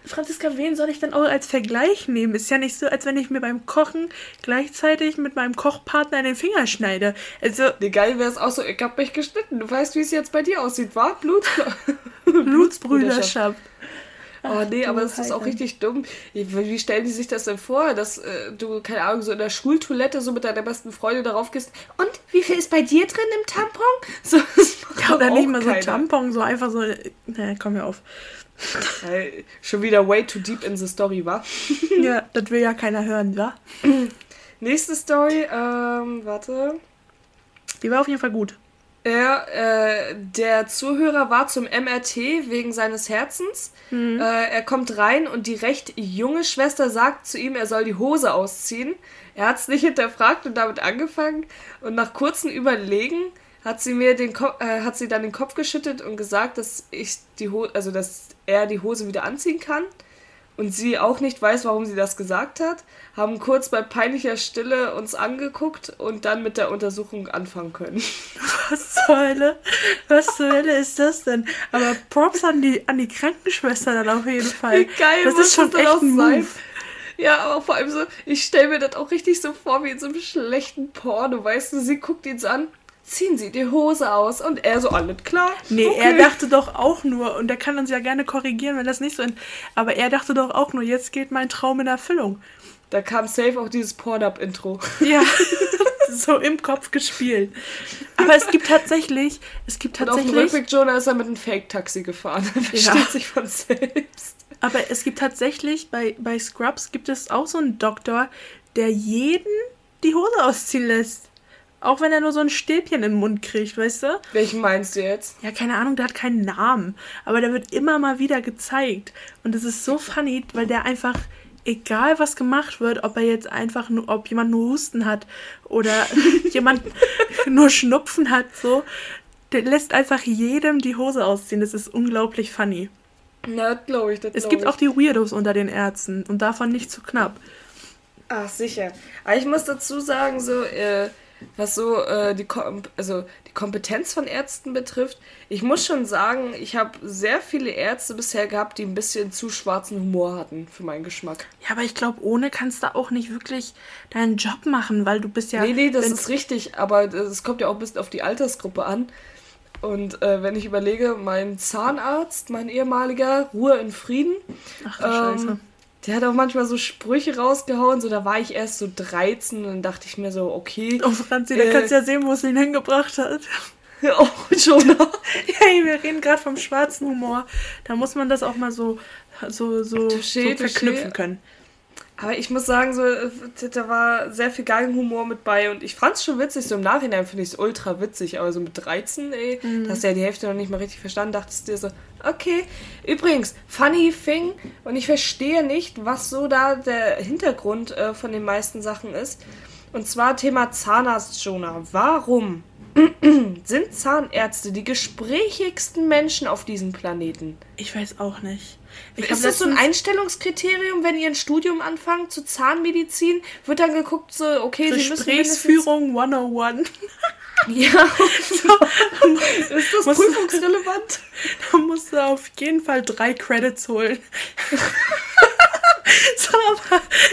Franziska, wen soll ich denn auch als Vergleich nehmen? Ist ja nicht so, als wenn ich mir beim Kochen gleichzeitig mit meinem Kochpartner in den Finger schneide. Also. Nee, geil wäre es auch so, ich hab mich geschnitten. Du weißt, wie es jetzt bei dir aussieht, war? Blut Blutsbrüderschaft. Oh nee, aber es ist auch richtig dumm. Wie stellen die sich das denn vor, dass äh, du, keine Ahnung, so in der Schultoilette so mit deiner besten Freundin darauf gehst und wie viel ist bei dir drin im Tampon? So, ja, oder nicht mal so ein Tampon, so einfach so. Ne, komm mir auf. Weil schon wieder way too deep in the story war. ja, das will ja keiner hören, wa? Nächste Story, ähm, warte. Die war auf jeden Fall gut. Ja, äh, der Zuhörer war zum MRT wegen seines Herzens. Mhm. Äh, er kommt rein und die recht junge Schwester sagt zu ihm, er soll die Hose ausziehen. Er hat es nicht hinterfragt und damit angefangen. Und nach kurzem Überlegen hat sie mir den Ko äh, hat sie dann den Kopf geschüttet und gesagt, dass ich die Hose, also dass er die Hose wieder anziehen kann und sie auch nicht weiß, warum sie das gesagt hat, haben kurz bei peinlicher Stille uns angeguckt und dann mit der Untersuchung anfangen können. Was zur Hölle? Was zur Hölle ist das denn? Aber Props an die, an die Krankenschwester dann auf jeden Fall. Wie geil das ist schon das echt ein Move. Ja, aber vor allem so, ich stelle mir das auch richtig so vor wie in so einem schlechten Porno, weißt du, sie guckt ihn an, ziehen Sie die Hose aus. Und er so, alles klar. Nee, okay. er dachte doch auch nur, und er kann uns ja gerne korrigieren, wenn das nicht so ist, aber er dachte doch auch nur, jetzt geht mein Traum in Erfüllung. Da kam safe auch dieses Pornhub-Intro. Ja, so im Kopf gespielt. Aber es gibt tatsächlich, es gibt tatsächlich... Und auf dem Rückweg Jonah ist er mit einem Fake-Taxi gefahren. Versteht ja. sich von selbst. Aber es gibt tatsächlich, bei, bei Scrubs gibt es auch so einen Doktor, der jeden die Hose ausziehen lässt. Auch wenn er nur so ein Stäbchen im Mund kriegt, weißt du? Welchen meinst du jetzt? Ja, keine Ahnung, der hat keinen Namen. Aber der wird immer mal wieder gezeigt. Und es ist so funny, weil der einfach, egal was gemacht wird, ob er jetzt einfach nur, ob jemand nur Husten hat oder jemand nur Schnupfen hat, so, der lässt einfach jedem die Hose ausziehen. Das ist unglaublich funny. Na, glaube ich. Das es gibt ich. auch die Weirdos unter den Ärzten und davon nicht zu knapp. Ach, sicher. Aber ich muss dazu sagen, so, äh, was so äh, die, Kom also die Kompetenz von Ärzten betrifft. Ich muss schon sagen, ich habe sehr viele Ärzte bisher gehabt, die ein bisschen zu schwarzen Humor hatten für meinen Geschmack. Ja, aber ich glaube, ohne kannst du auch nicht wirklich deinen Job machen, weil du bist ja. Nee, nee, das ist richtig, aber es kommt ja auch ein bisschen auf die Altersgruppe an. Und äh, wenn ich überlege, mein Zahnarzt, mein ehemaliger, Ruhe in Frieden. Ach ähm, Scheiße der hat auch manchmal so Sprüche rausgehauen, so da war ich erst so 13 und dann dachte ich mir so, okay. Oh Franzi, da äh, kannst du ja sehen, wo es ihn hingebracht hat. oh, Jonah. hey, wir reden gerade vom schwarzen Humor. Da muss man das auch mal so, so, so, touché, so verknüpfen können. Aber ich muss sagen, so, äh, da war sehr viel Galgenhumor mit bei und ich fand es schon witzig. So im Nachhinein finde ich es ultra witzig, aber so mit 13, ey, mhm. hast du ja die Hälfte noch nicht mal richtig verstanden, dachtest dir so, okay. Übrigens, funny thing, und ich verstehe nicht, was so da der Hintergrund äh, von den meisten Sachen ist. Und zwar Thema Zahnarzt, Jonah. Warum sind Zahnärzte die gesprächigsten Menschen auf diesem Planeten? Ich weiß auch nicht. Ich ist das so ein Einstellungskriterium, wenn ihr ein Studium anfangt zu Zahnmedizin? Wird dann geguckt, so, okay, Sie müssen Gesprächsführung 101. ja, so. ist das prüfungsrelevant? Da musst du auf jeden Fall drei Credits holen. so,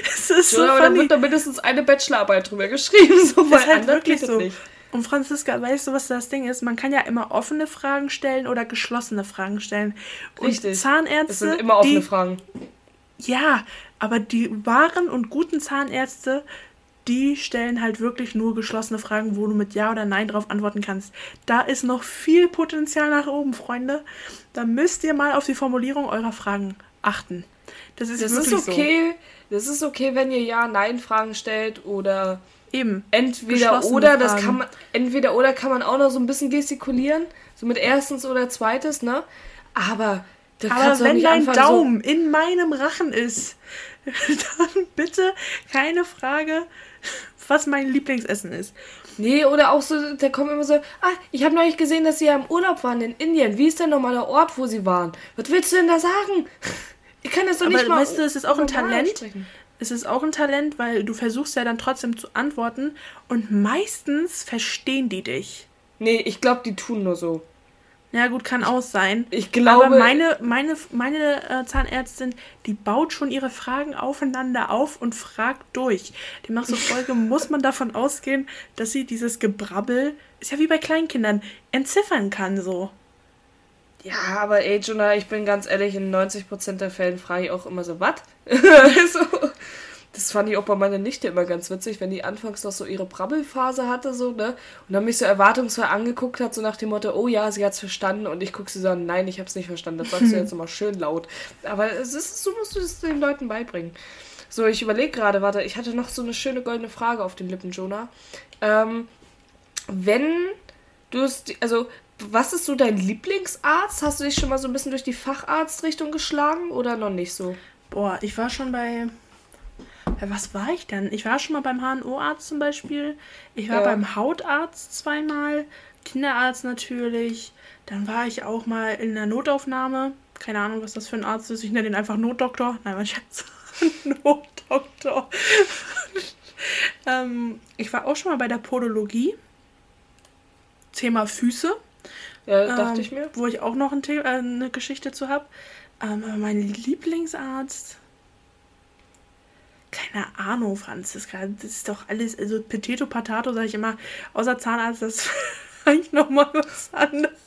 es ist so, so aber da wird da mindestens eine Bachelorarbeit drüber geschrieben, so, weil halt wirklich so. Nicht. Und Franziska, weißt du, was das Ding ist? Man kann ja immer offene Fragen stellen oder geschlossene Fragen stellen. Und Richtig. Zahnärzte. Das sind immer offene die, Fragen. Ja, aber die wahren und guten Zahnärzte, die stellen halt wirklich nur geschlossene Fragen, wo du mit Ja oder Nein drauf antworten kannst. Da ist noch viel Potenzial nach oben, Freunde. Da müsst ihr mal auf die Formulierung eurer Fragen achten. Das ist, das ist okay. So. Das ist okay, wenn ihr Ja-Nein-Fragen stellt oder eben entweder oder. Das kann man entweder oder kann man auch noch so ein bisschen gestikulieren, so mit erstens oder zweites, ne? Aber aber wenn dein Daumen so in meinem Rachen ist, dann bitte keine Frage, was mein Lieblingsessen ist. Nee, oder auch so, da kommen immer so, ah, ich habe neulich gesehen, dass sie ja im Urlaub waren in Indien. Wie ist denn nochmal der Ort, wo sie waren? Was willst du denn da sagen? Ich kann das doch Aber nicht mal. Weißt du, es ist auch ein Talent. Sprechen. Es ist auch ein Talent, weil du versuchst ja dann trotzdem zu antworten und meistens verstehen die dich. Nee, ich glaube, die tun nur so. Ja, gut, kann auch sein. Ich glaube. Aber meine, meine, meine äh, Zahnärztin, die baut schon ihre Fragen aufeinander auf und fragt durch. Die macht so Folge, muss man davon ausgehen, dass sie dieses Gebrabbel, ist ja wie bei Kleinkindern, entziffern kann, so. Ja, aber ey, Jonah, ich bin ganz ehrlich, in 90% der Fällen frage ich auch immer so, was? so. Das fand ich auch bei meiner Nichte immer ganz witzig, wenn die anfangs noch so ihre Brabbelphase hatte, so, ne? Und dann mich so erwartungsvoll angeguckt hat, so nach dem Motto, oh ja, sie hat's verstanden. Und ich gucke sie so an, nein, ich hab's nicht verstanden. Das sagst du jetzt immer schön laut. Aber es ist, so musst du es den Leuten beibringen. So, ich überlege gerade, warte, ich hatte noch so eine schöne goldene Frage auf den Lippen, Jonah. Ähm, wenn du es, also, was ist so dein Lieblingsarzt? Hast du dich schon mal so ein bisschen durch die Facharztrichtung geschlagen oder noch nicht so? Boah, ich war schon bei was war ich denn? Ich war schon mal beim HNO-Arzt zum Beispiel. Ich war ja. beim Hautarzt zweimal. Kinderarzt natürlich. Dann war ich auch mal in der Notaufnahme. Keine Ahnung, was das für ein Arzt ist. Ich nenne den einfach Notdoktor. Nein, mein Schatz. Notdoktor. ähm, ich war auch schon mal bei der Podologie. Thema Füße. Ja, dachte ähm, ich mir. Wo ich auch noch ein äh, eine Geschichte zu habe. Ähm, aber mein Lieblingsarzt keine Ahnung, Franziska. Das ist doch alles, also Potato Patato, sage ich immer, außer Zahnarzt, das ist eigentlich nochmal was anderes.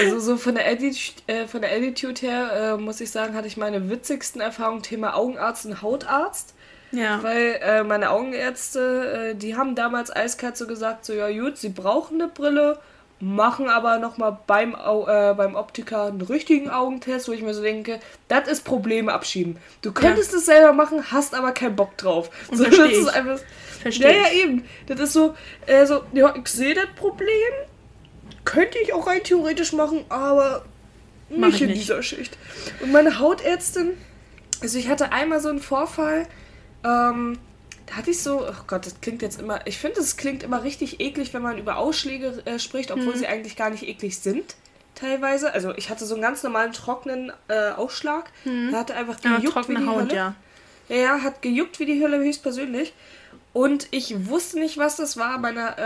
Also so von der, Attitude, äh, von der Attitude her, äh, muss ich sagen, hatte ich meine witzigsten Erfahrungen Thema Augenarzt und Hautarzt. Ja. Weil äh, meine Augenärzte, äh, die haben damals eiskalt so gesagt, so ja gut, sie brauchen eine Brille, machen aber nochmal beim, äh, beim Optiker einen richtigen Augentest, wo ich mir so denke, das ist Probleme abschieben. Du könntest es selber machen, hast aber keinen Bock drauf. Und so, das ist einfach. Verstehe. Ja, ja, eben. Das ist so, äh, so ja, ich sehe das Problem. Könnte ich auch rein theoretisch machen, aber nicht in nicht. dieser Schicht. Und meine Hautärztin, also ich hatte einmal so einen Vorfall, ähm, da hatte ich so, oh Gott, das klingt jetzt immer, ich finde, es klingt immer richtig eklig, wenn man über Ausschläge äh, spricht, obwohl hm. sie eigentlich gar nicht eklig sind, teilweise. Also ich hatte so einen ganz normalen trockenen äh, Ausschlag. Hm. Der hatte einfach gejuckt ja, trockene wie die Haut, Hölle. ja. Ja, hat gejuckt wie die Hölle höchstpersönlich. Und ich wusste nicht, was das war. Meine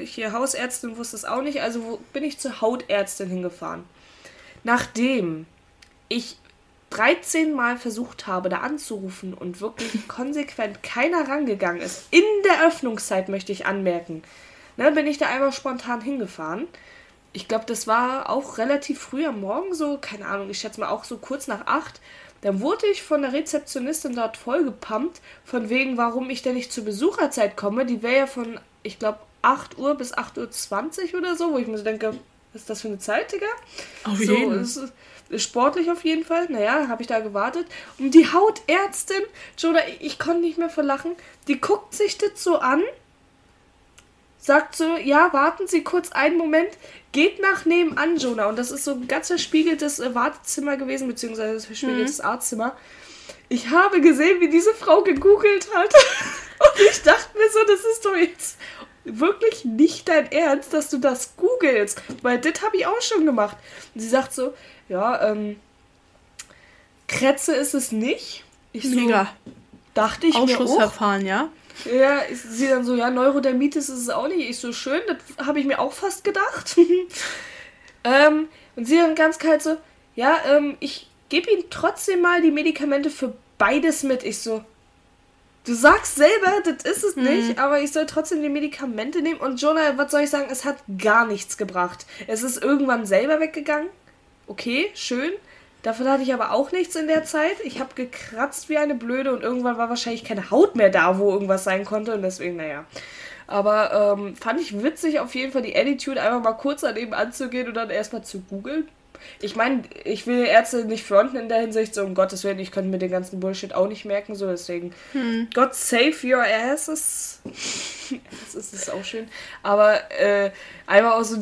äh, hier Hausärztin wusste es auch nicht. Also bin ich zur Hautärztin hingefahren. Nachdem ich 13 Mal versucht habe, da anzurufen und wirklich konsequent keiner rangegangen ist, in der Öffnungszeit möchte ich anmerken, ne, bin ich da einfach spontan hingefahren. Ich glaube, das war auch relativ früh am Morgen so, keine Ahnung, ich schätze mal auch so kurz nach 8. Dann wurde ich von der Rezeptionistin dort vollgepumpt, von wegen, warum ich denn nicht zur Besucherzeit komme. Die wäre ja von, ich glaube, 8 Uhr bis 8.20 Uhr oder so, wo ich mir so denke, was ist das für eine Zeit, Digga? Auf so, jeden Fall sportlich auf jeden Fall. Naja, habe ich da gewartet. Und die Hautärztin, Jonah, ich konnte nicht mehr verlachen, die guckt sich das so an, sagt so, ja, warten Sie kurz einen Moment, geht nach nebenan, Jonah. Und das ist so ein ganz verspiegeltes äh, Wartezimmer gewesen, beziehungsweise das verspiegeltes mhm. Arztzimmer. Ich habe gesehen, wie diese Frau gegoogelt hat. Und ich dachte mir so, das ist doch jetzt wirklich nicht dein Ernst, dass du das googelst. Weil das habe ich auch schon gemacht. Und sie sagt so, ja, ähm, Kretze ist es nicht. Ich Mega. So, dachte ich Ausschussverfahren, mir auch. ja? Ja, sie dann so, ja, Neurodermitis ist es auch nicht. Ich so, schön, das habe ich mir auch fast gedacht. ähm, und sie dann ganz kalt so, ja, ähm, ich gebe Ihnen trotzdem mal die Medikamente für beides mit. Ich so, Du sagst selber, das ist es mhm. nicht, aber ich soll trotzdem die Medikamente nehmen. Und Jonah, was soll ich sagen, es hat gar nichts gebracht. Es ist irgendwann selber weggegangen. Okay, schön. Davon hatte ich aber auch nichts in der Zeit. Ich habe gekratzt wie eine Blöde und irgendwann war wahrscheinlich keine Haut mehr da, wo irgendwas sein konnte. Und deswegen, naja. Aber ähm, fand ich witzig, auf jeden Fall die Attitude einfach mal kurz daneben anzugehen und dann erstmal zu googeln. Ich meine, ich will Ärzte nicht fronten in der Hinsicht, so um Gottes Willen, ich könnte mir den ganzen Bullshit auch nicht merken, so deswegen. Hm. God save your asses. das ist, ist auch schön. Aber äh, einfach auch so,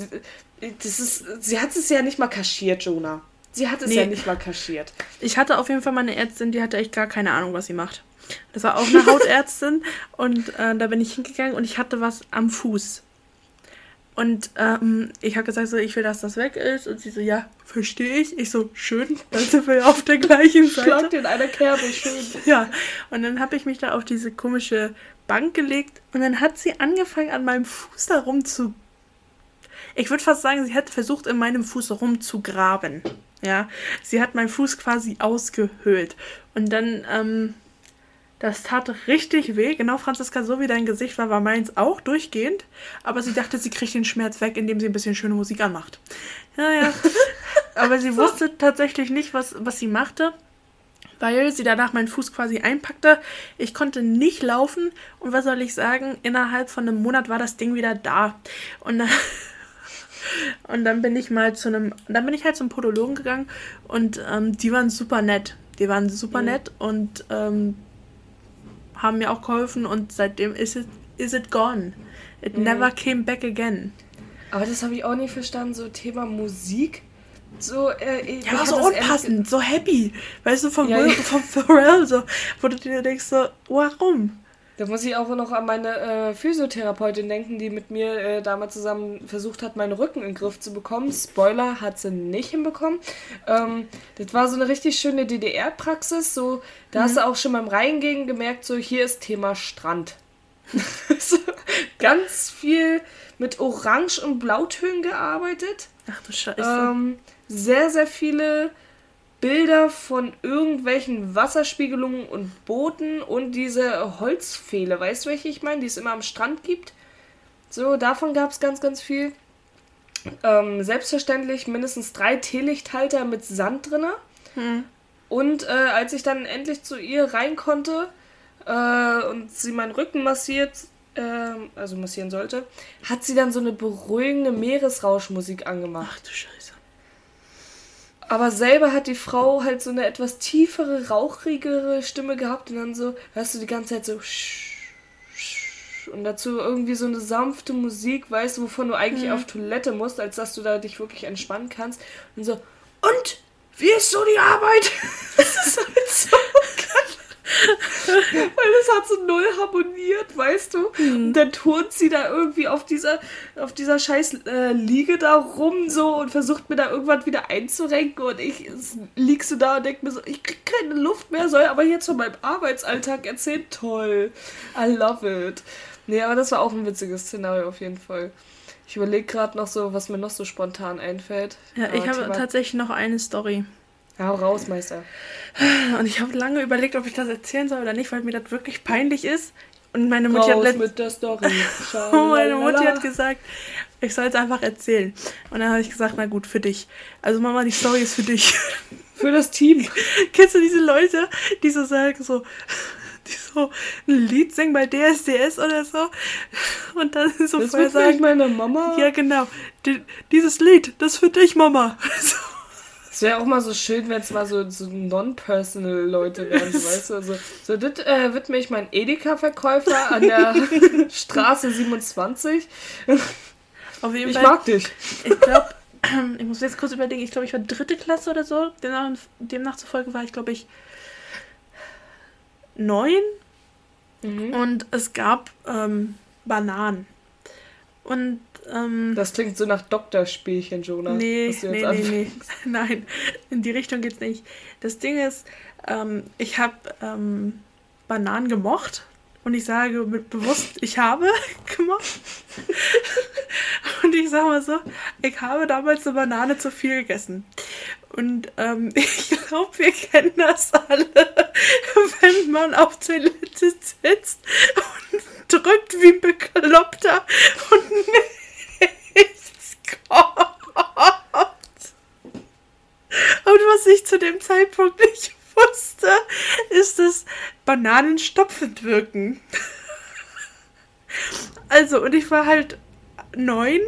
das ist, sie hat es ja nicht mal kaschiert, Jonah. Sie hat es nee. ja nicht mal kaschiert. Ich hatte auf jeden Fall mal eine Ärztin, die hatte echt gar keine Ahnung, was sie macht. Das war auch eine Hautärztin und äh, da bin ich hingegangen und ich hatte was am Fuß. Und ähm, ich habe gesagt, so, ich will, dass das weg ist. Und sie so, ja, verstehe ich. Ich so, schön, dann sind wir auf der gleichen Seite. Schlagt in einer Kerbe, schön. Ja, und dann habe ich mich da auf diese komische Bank gelegt und dann hat sie angefangen, an meinem Fuß darum zu. Ich würde fast sagen, sie hat versucht, in meinem Fuß rumzugraben. Ja, sie hat meinen Fuß quasi ausgehöhlt. Und dann, ähm, das tat richtig weh. Genau, Franziska, so wie dein Gesicht war, war meins auch durchgehend. Aber sie dachte, sie kriegt den Schmerz weg, indem sie ein bisschen schöne Musik anmacht. Ja, ja. Aber sie wusste tatsächlich nicht, was, was sie machte, weil sie danach meinen Fuß quasi einpackte. Ich konnte nicht laufen und was soll ich sagen, innerhalb von einem Monat war das Ding wieder da. Und dann, und dann bin ich mal zu einem, dann bin ich halt zum Podologen gegangen und ähm, die waren super nett. Die waren super mhm. nett und ähm, haben mir auch geholfen und seitdem ist it, is it gone. It mhm. never came back again. Aber das habe ich auch nicht verstanden, so Thema Musik. So, äh, ja, so unpassend, so happy. Weißt du, vom, ja, ja. vom Pharrell, so, wo du dir denkst, so, warum? Da muss ich auch noch an meine äh, Physiotherapeutin denken, die mit mir äh, damals zusammen versucht hat, meinen Rücken in den Griff zu bekommen. Spoiler, hat sie nicht hinbekommen. Ähm, das war so eine richtig schöne DDR-Praxis. So, da mhm. hast du auch schon beim Reingehen gemerkt, so hier ist Thema Strand. so, ganz viel mit Orange- und Blautönen gearbeitet. Ach du Scheiße. Ähm, sehr, sehr viele Bilder von irgendwelchen Wasserspiegelungen und Booten und diese Holzpfähle. Weißt du, welche ich meine? Die es immer am Strand gibt. So, davon gab es ganz, ganz viel. Ähm, selbstverständlich mindestens drei Teelichthalter mit Sand drin. Hm. Und äh, als ich dann endlich zu ihr rein konnte äh, und sie meinen Rücken massiert, äh, also massieren sollte, hat sie dann so eine beruhigende Meeresrauschmusik angemacht. Ach du Scheiße. Aber selber hat die Frau halt so eine etwas tiefere, rauchigere Stimme gehabt und dann so, hörst du die ganze Zeit so und dazu irgendwie so eine sanfte Musik, weißt du, wovon du eigentlich mhm. auf Toilette musst, als dass du da dich wirklich entspannen kannst. Und so, und wie ist so die Arbeit? das ist halt so Weil das hat so null harmoniert, weißt du? Mhm. Und dann turnt sie da irgendwie auf dieser, auf dieser scheiß äh, Liege da rum so und versucht mir da irgendwann wieder einzurenken und ich liegst du da und denk mir so, ich krieg keine Luft mehr, soll aber jetzt von meinem Arbeitsalltag erzählen. Toll. I love it. Nee, aber das war auch ein witziges Szenario auf jeden Fall. Ich überlege gerade noch so, was mir noch so spontan einfällt. Ja, ich habe tatsächlich noch eine Story. Hau raus, Meister. Und ich habe lange überlegt, ob ich das erzählen soll oder nicht, weil mir das wirklich peinlich ist. Und meine Mutti raus hat mit der Story. und meine Mutti hat gesagt, ich soll es einfach erzählen. Und dann habe ich gesagt, na gut, für dich. Also Mama, die Story ist für dich. für das Team. Kennst du diese Leute, die so sagen, so, die so ein Lied singen bei DSDS oder so und dann so das vorher sagen, meine Mama. Ja, genau. Die, dieses Lied, das ist für dich, Mama. So. Es wäre auch mal so schön, wenn es mal so, so non-personal Leute wären, so, weißt du? Also, so, das äh, widme ich mein Edeka-Verkäufer an der Straße 27. Auf jeden ich mag dich. Ich glaube, ich muss jetzt kurz überlegen, ich glaube, ich war dritte Klasse oder so. Demnach, demnach zufolge war ich, glaube ich, neun. Mhm. Und es gab ähm, Bananen. Und ähm, das klingt so nach Doktorspielchen, Jonah. Nee, nee, nee, nee. Nein, in die Richtung geht's nicht. Das Ding ist, ähm, ich habe ähm, Bananen gemocht. Und ich sage mit bewusst, ich habe gemocht. und ich sage mal so, ich habe damals eine Banane zu viel gegessen. Und ähm, ich glaube, wir kennen das alle. wenn man auf Toilette sitzt und drückt wie bekloppter und nichts kommt. Und was ich zu dem Zeitpunkt nicht wusste, ist, dass Bananen stopfend wirken. Also, und ich war halt neun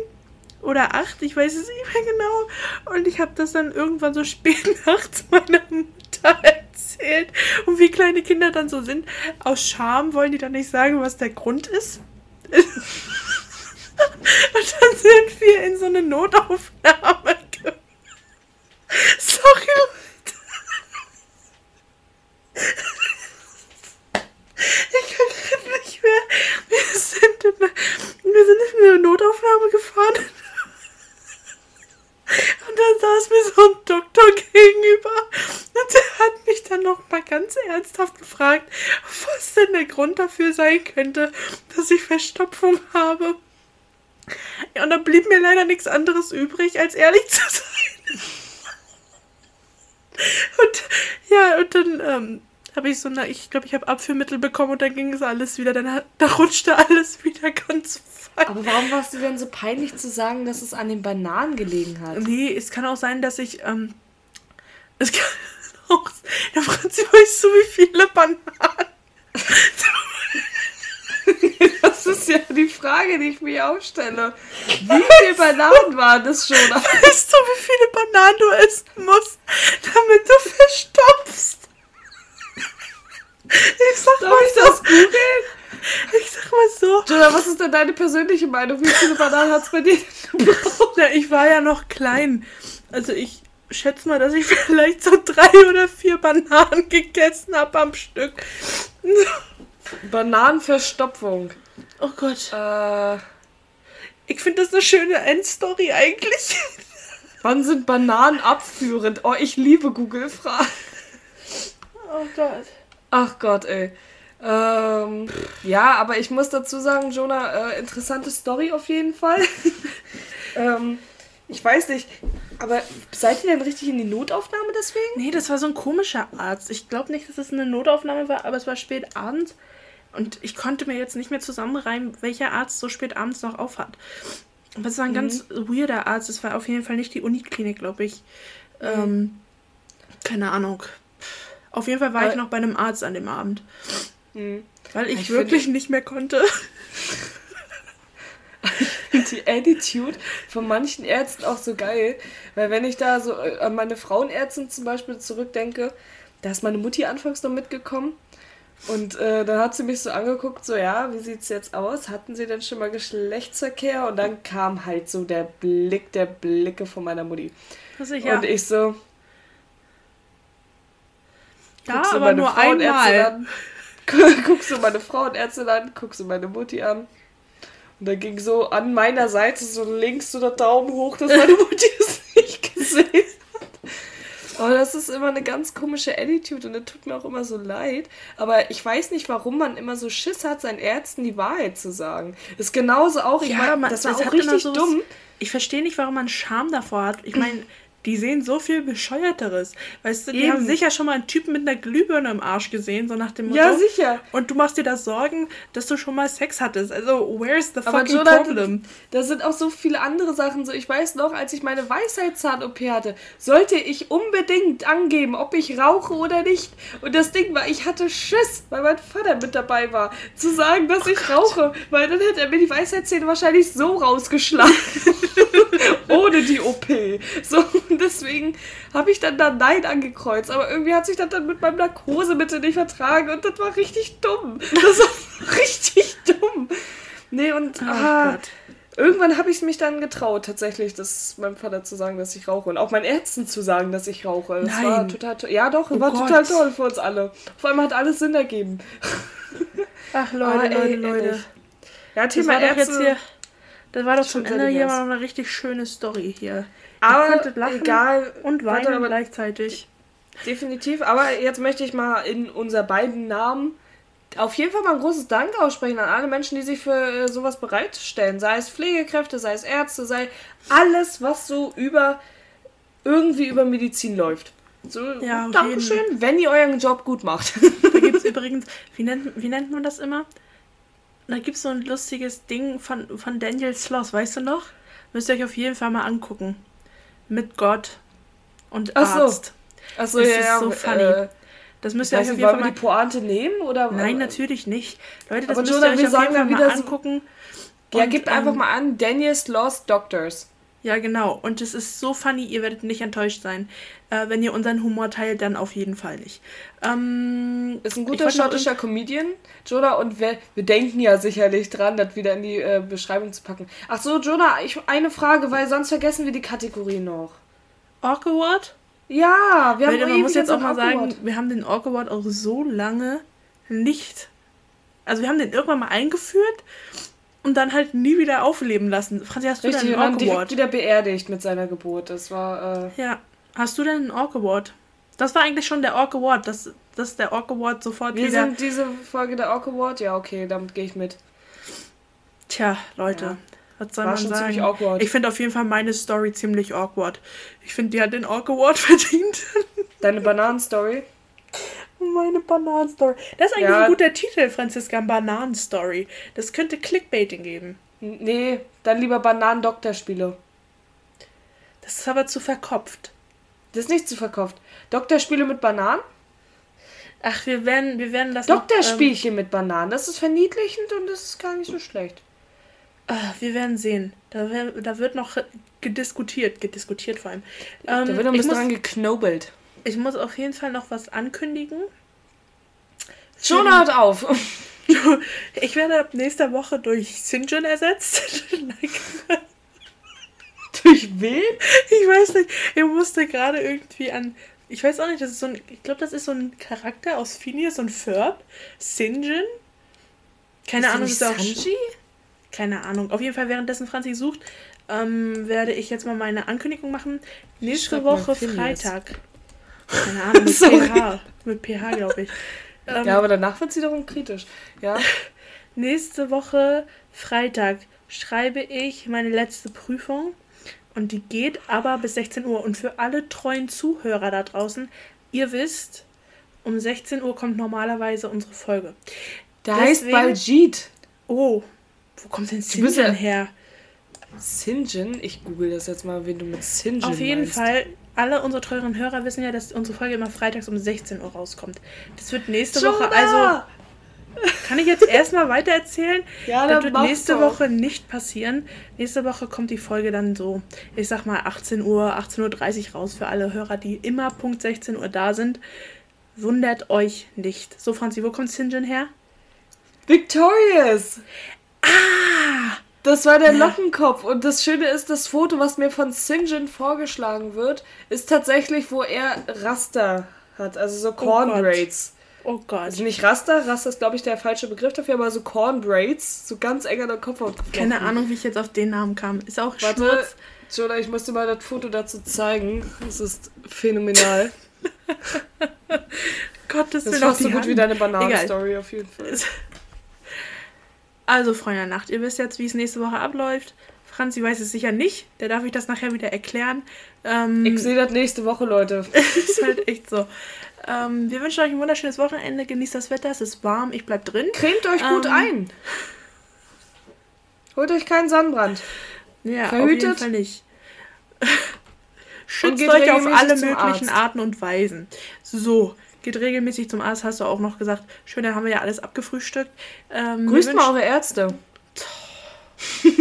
oder acht, ich weiß es nicht mehr genau. Und ich habe das dann irgendwann so spät nachts meiner Mutter erzählt. Und wie kleine Kinder dann so sind, aus Scham wollen die dann nicht sagen, was der Grund ist. Und dann sind wir in so eine Notaufnahme. Sorry, Ich kann nicht mehr. Wir sind, in, eine Notaufnahme gefahren. Und dann saß mir so ein Doktor gegenüber und der hat mich dann noch mal ganz ernsthaft gefragt, was denn der Grund dafür sein könnte, dass ich Verstopfung habe. Ja, und dann blieb mir leider nichts anderes übrig, als ehrlich zu sein. Und ja, und dann ähm, habe ich so eine, ich glaube, ich habe Abführmittel bekommen und dann ging es alles wieder, dann da rutschte alles wieder ganz fein. Aber warum warst du denn so peinlich zu sagen, dass es an den Bananen gelegen hat? Nee, es kann auch sein, dass ich, ähm, es kann auch, ja, Franzi, weißt du, wie viele Bananen? Das ist ja die Frage, die ich mir auch stelle. Wie viele Bananen waren das schon? Weißt du, wie viele Bananen du essen musst, damit du verstopfst? Ich sag Darf mal ich so. das googeln? Ich sag mal so. Jonah, was ist denn deine persönliche Meinung? Wie viele Bananen hat es bei dir gebraucht? Ja, ich war ja noch klein. Also ich schätze mal, dass ich vielleicht so drei oder vier Bananen gegessen habe am Stück. Bananenverstopfung. Oh Gott. Äh, ich finde das eine schöne Endstory eigentlich. Wann sind Bananen abführend? Oh, ich liebe Google-Fragen. Oh Gott. Ach Gott, ey. Ähm, ja, aber ich muss dazu sagen, Jonah, äh, interessante Story auf jeden Fall. ähm, ich weiß nicht, aber seid ihr denn richtig in die Notaufnahme deswegen? Nee, das war so ein komischer Arzt. Ich glaube nicht, dass es eine Notaufnahme war, aber es war spät abends. Und ich konnte mir jetzt nicht mehr zusammenreimen, welcher Arzt so spät abends noch aufhat. Aber es war ein mhm. ganz weirder Arzt. Es war auf jeden Fall nicht die Uniklinik, glaube ich. Mhm. Ähm, keine Ahnung. Auf jeden Fall war aber ich noch bei einem Arzt an dem Abend. Mhm. Weil ich, ich wirklich nicht mehr konnte. die Attitude von manchen Ärzten auch so geil. Weil wenn ich da so äh, an meine Frauenärztin zum Beispiel zurückdenke, da ist meine Mutti anfangs noch mitgekommen. Und äh, dann hat sie mich so angeguckt, so ja, wie sieht's jetzt aus? Hatten sie denn schon mal Geschlechtsverkehr? Und dann kam halt so der Blick der Blicke von meiner Mutti. Und ich so, ja, aber nur einmal. An, guckst du meine Frauenärztin an, guckst du meine Mutti an. Und dann ging so an meiner Seite so links so der Daumen hoch, dass meine Mutti es nicht gesehen hat. Aber das ist immer eine ganz komische Attitude und das tut mir auch immer so leid. Aber ich weiß nicht, warum man immer so Schiss hat, seinen Ärzten die Wahrheit zu sagen. Das ist genauso auch, ich ja, meine, das war auch richtig dumm. Ich verstehe nicht, warum man Scham davor hat. Ich meine, die sehen so viel Bescheuerteres. Weißt du, die Eben. haben sicher schon mal einen Typen mit einer Glühbirne im Arsch gesehen, so nach dem Motto. Ja, sicher. Und du machst dir da Sorgen, dass du schon mal Sex hattest. Also, where's the Aber fucking Jonah, problem? Da sind auch so viele andere Sachen. So, ich weiß noch, als ich meine Weisheitszahn-OP hatte, sollte ich unbedingt angeben, ob ich rauche oder nicht. Und das Ding war, ich hatte Schiss, weil mein Vater mit dabei war, zu sagen, dass oh ich Gott. rauche. Weil dann hätte er mir die Weisheitszähne wahrscheinlich so rausgeschlagen. Ohne die OP. So, deswegen habe ich dann da Nein angekreuzt. Aber irgendwie hat sich das dann mit meinem Narkosemittel nicht vertragen und das war richtig dumm. Das war richtig dumm. Nee, und oh ah, irgendwann habe ich mich dann getraut, tatsächlich, das meinem Vater zu sagen, dass ich rauche. Und auch meinen Ärzten zu sagen, dass ich rauche. Das Nein. war total toll. Ja, doch, oh war Gott. total toll für uns alle. Vor allem hat alles Sinn ergeben. Ach, Leute, ah, Leute, Leute. Ja, Thema Ärzte. Jetzt hier das war doch zum Ende hier mal eine richtig schöne Story hier. Aber egal. Und weinen aber gleichzeitig. Definitiv. Aber jetzt möchte ich mal in unser beiden Namen auf jeden Fall mal ein großes Dank aussprechen an alle Menschen, die sich für äh, sowas bereitstellen. Sei es Pflegekräfte, sei es Ärzte, sei alles, was so über irgendwie über Medizin läuft. So, ja, Dankeschön, jeden. wenn ihr euren Job gut macht. Da gibt es übrigens, wie nennt, wie nennt man das immer? Da gibt es so ein lustiges Ding von, von Daniel Sloss, weißt du noch? Müsst ihr euch auf jeden Fall mal angucken. Mit Gott und Ach Arzt. So. Ach so, das ja, ist so funny. Äh, das müsst ihr euch auf jeden Fall mal... die Pointe nehmen? Oder? Nein, natürlich nicht. Leute, das Aber müsst ihr euch auf jeden Fall mal angucken. So, ja, gebt einfach ähm, mal an, Daniel's Lost Doctors. Ja, genau. Und es ist so funny, ihr werdet nicht enttäuscht sein. Äh, wenn ihr unseren Humor teilt, dann auf jeden Fall nicht. Ähm, ist ein guter schottischer Comedian, Jonah, und wir, wir denken ja sicherlich dran, das wieder in die äh, Beschreibung zu packen. Ach so, Jonah, ich, eine Frage, weil sonst vergessen wir die Kategorie noch. Awkward? Ja, wir haben man muss jetzt auch mal sagen, wir haben den Awkward auch so lange nicht. Also wir haben den irgendwann mal eingeführt und dann halt nie wieder aufleben lassen. Franzi, hast du Richtig, denn einen Orc Award? wieder beerdigt mit seiner Geburt. Das war. Äh ja. Hast du denn einen Orc Award? Das war eigentlich schon der Orc Award, dass, dass der Orc Award sofort Wir wieder... sind diese Folge der Orc Award? Ja, okay, damit gehe ich mit. Tja, Leute, ja. was soll war man sagen? Ich finde auf jeden Fall meine Story ziemlich awkward. Ich finde, die hat den Orc Award verdient. Deine Bananenstory? Meine Bananenstory. Das ist eigentlich ja. ein guter Titel, Franziska. Bananenstory. Das könnte Clickbaiting geben. Nee, dann lieber Bananen-Doktorspiele. Das ist aber zu verkopft. Das ist nicht zu verkopft. Doktorspiele mit Bananen? Ach, wir werden, wir werden das. Doktorspielchen ähm, mit Bananen. Das ist verniedlichend und das ist gar nicht so schlecht. Ach, wir werden sehen. Da, da wird noch gediskutiert. Gediskutiert vor allem. Ähm, da wird noch ein bisschen dran geknobelt. Ich muss auf jeden Fall noch was ankündigen. Schon hört auf! ich werde ab nächster Woche durch Sinjin ersetzt. durch wen? Ich weiß nicht. Ich musste gerade irgendwie an. Ich weiß auch nicht, das ist so ein. Ich glaube, das ist so ein Charakter aus Phineas und Ferb. Sinjin. Keine ist Ahnung, ist auch. Sanji? Keine Ahnung. Auf jeden Fall, währenddessen Franzi sucht, ähm, werde ich jetzt mal meine Ankündigung machen. Nächste Woche Freitag. Keine Ahnung, mit PH. Mit PH, glaube ich. Ähm, ja, aber danach wird es wiederum kritisch. Ja. Nächste Woche Freitag schreibe ich meine letzte Prüfung. Und die geht aber bis 16 Uhr. Und für alle treuen Zuhörer da draußen, ihr wisst, um 16 Uhr kommt normalerweise unsere Folge. Da heißt Baljit. Oh, wo kommt denn Sinjin her? Sinjin? Ich google das jetzt mal, wen du mit Sinjin Auf jeden meinst. Fall, alle unsere teuren Hörer wissen ja, dass unsere Folge immer freitags um 16 Uhr rauskommt. Das wird nächste Schon Woche, also kann ich jetzt erstmal weitererzählen? Ja, das wird nächste. Woche nicht passieren. Nächste Woche kommt die Folge dann so, ich sag mal 18 Uhr, 18.30 Uhr raus für alle Hörer, die immer Punkt 16 Uhr da sind. Wundert euch nicht. So, Franzi, wo kommt Sinjin her? Victorious! Ah! Das war der. Lockenkopf. Und das Schöne ist, das Foto, was mir von Sinjin vorgeschlagen wird, ist tatsächlich, wo er Raster hat. Also so Cornbraids. Oh, oh Gott. Also nicht Raster. Raster ist, glaube ich, der falsche Begriff dafür, aber so Cornbraids. So ganz eng an der Kopfhaut. Keine Ahnung, wie ich jetzt auf den Namen kam. Ist auch Warte, Schmutz. Jola, ich muss dir mal das Foto dazu zeigen. Das ist phänomenal. Gottes Willen. Das ist fast so gut wie deine Bananen-Story auf jeden Fall. Also, Freunde der Nacht, ihr wisst jetzt, wie es nächste Woche abläuft. Franzi weiß es sicher nicht. Der darf ich das nachher wieder erklären. Ähm, ich sehe das nächste Woche, Leute. ist halt echt so. Ähm, wir wünschen euch ein wunderschönes Wochenende. Genießt das Wetter. Es ist warm. Ich bleib drin. Cremt euch gut ähm, ein. Holt euch keinen Sonnenbrand. Ja, Verhütet. auf jeden Fall nicht. Schützt euch auf alle möglichen. Arten und Weisen. So, geht regelmäßig zum Arzt, hast du auch noch gesagt. Schön, dann haben wir ja alles abgefrühstückt. Ähm, Grüßt mal eure Ärzte.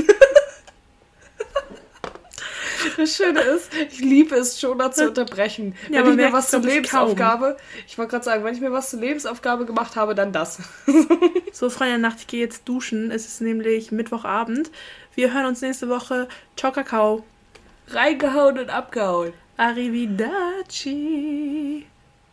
Das Schöne ist, ich liebe es, Jonah zu unterbrechen. Ja, wenn ich mir was zur Lebensaufgabe, ich wollte gerade sagen, wenn ich mir was zur Lebensaufgabe gemacht habe, dann das. so, Freunde Nacht, ich gehe jetzt duschen. Es ist nämlich Mittwochabend. Wir hören uns nächste Woche. Ciao, Kakao. Reingehauen und abgehauen. Arrivederci.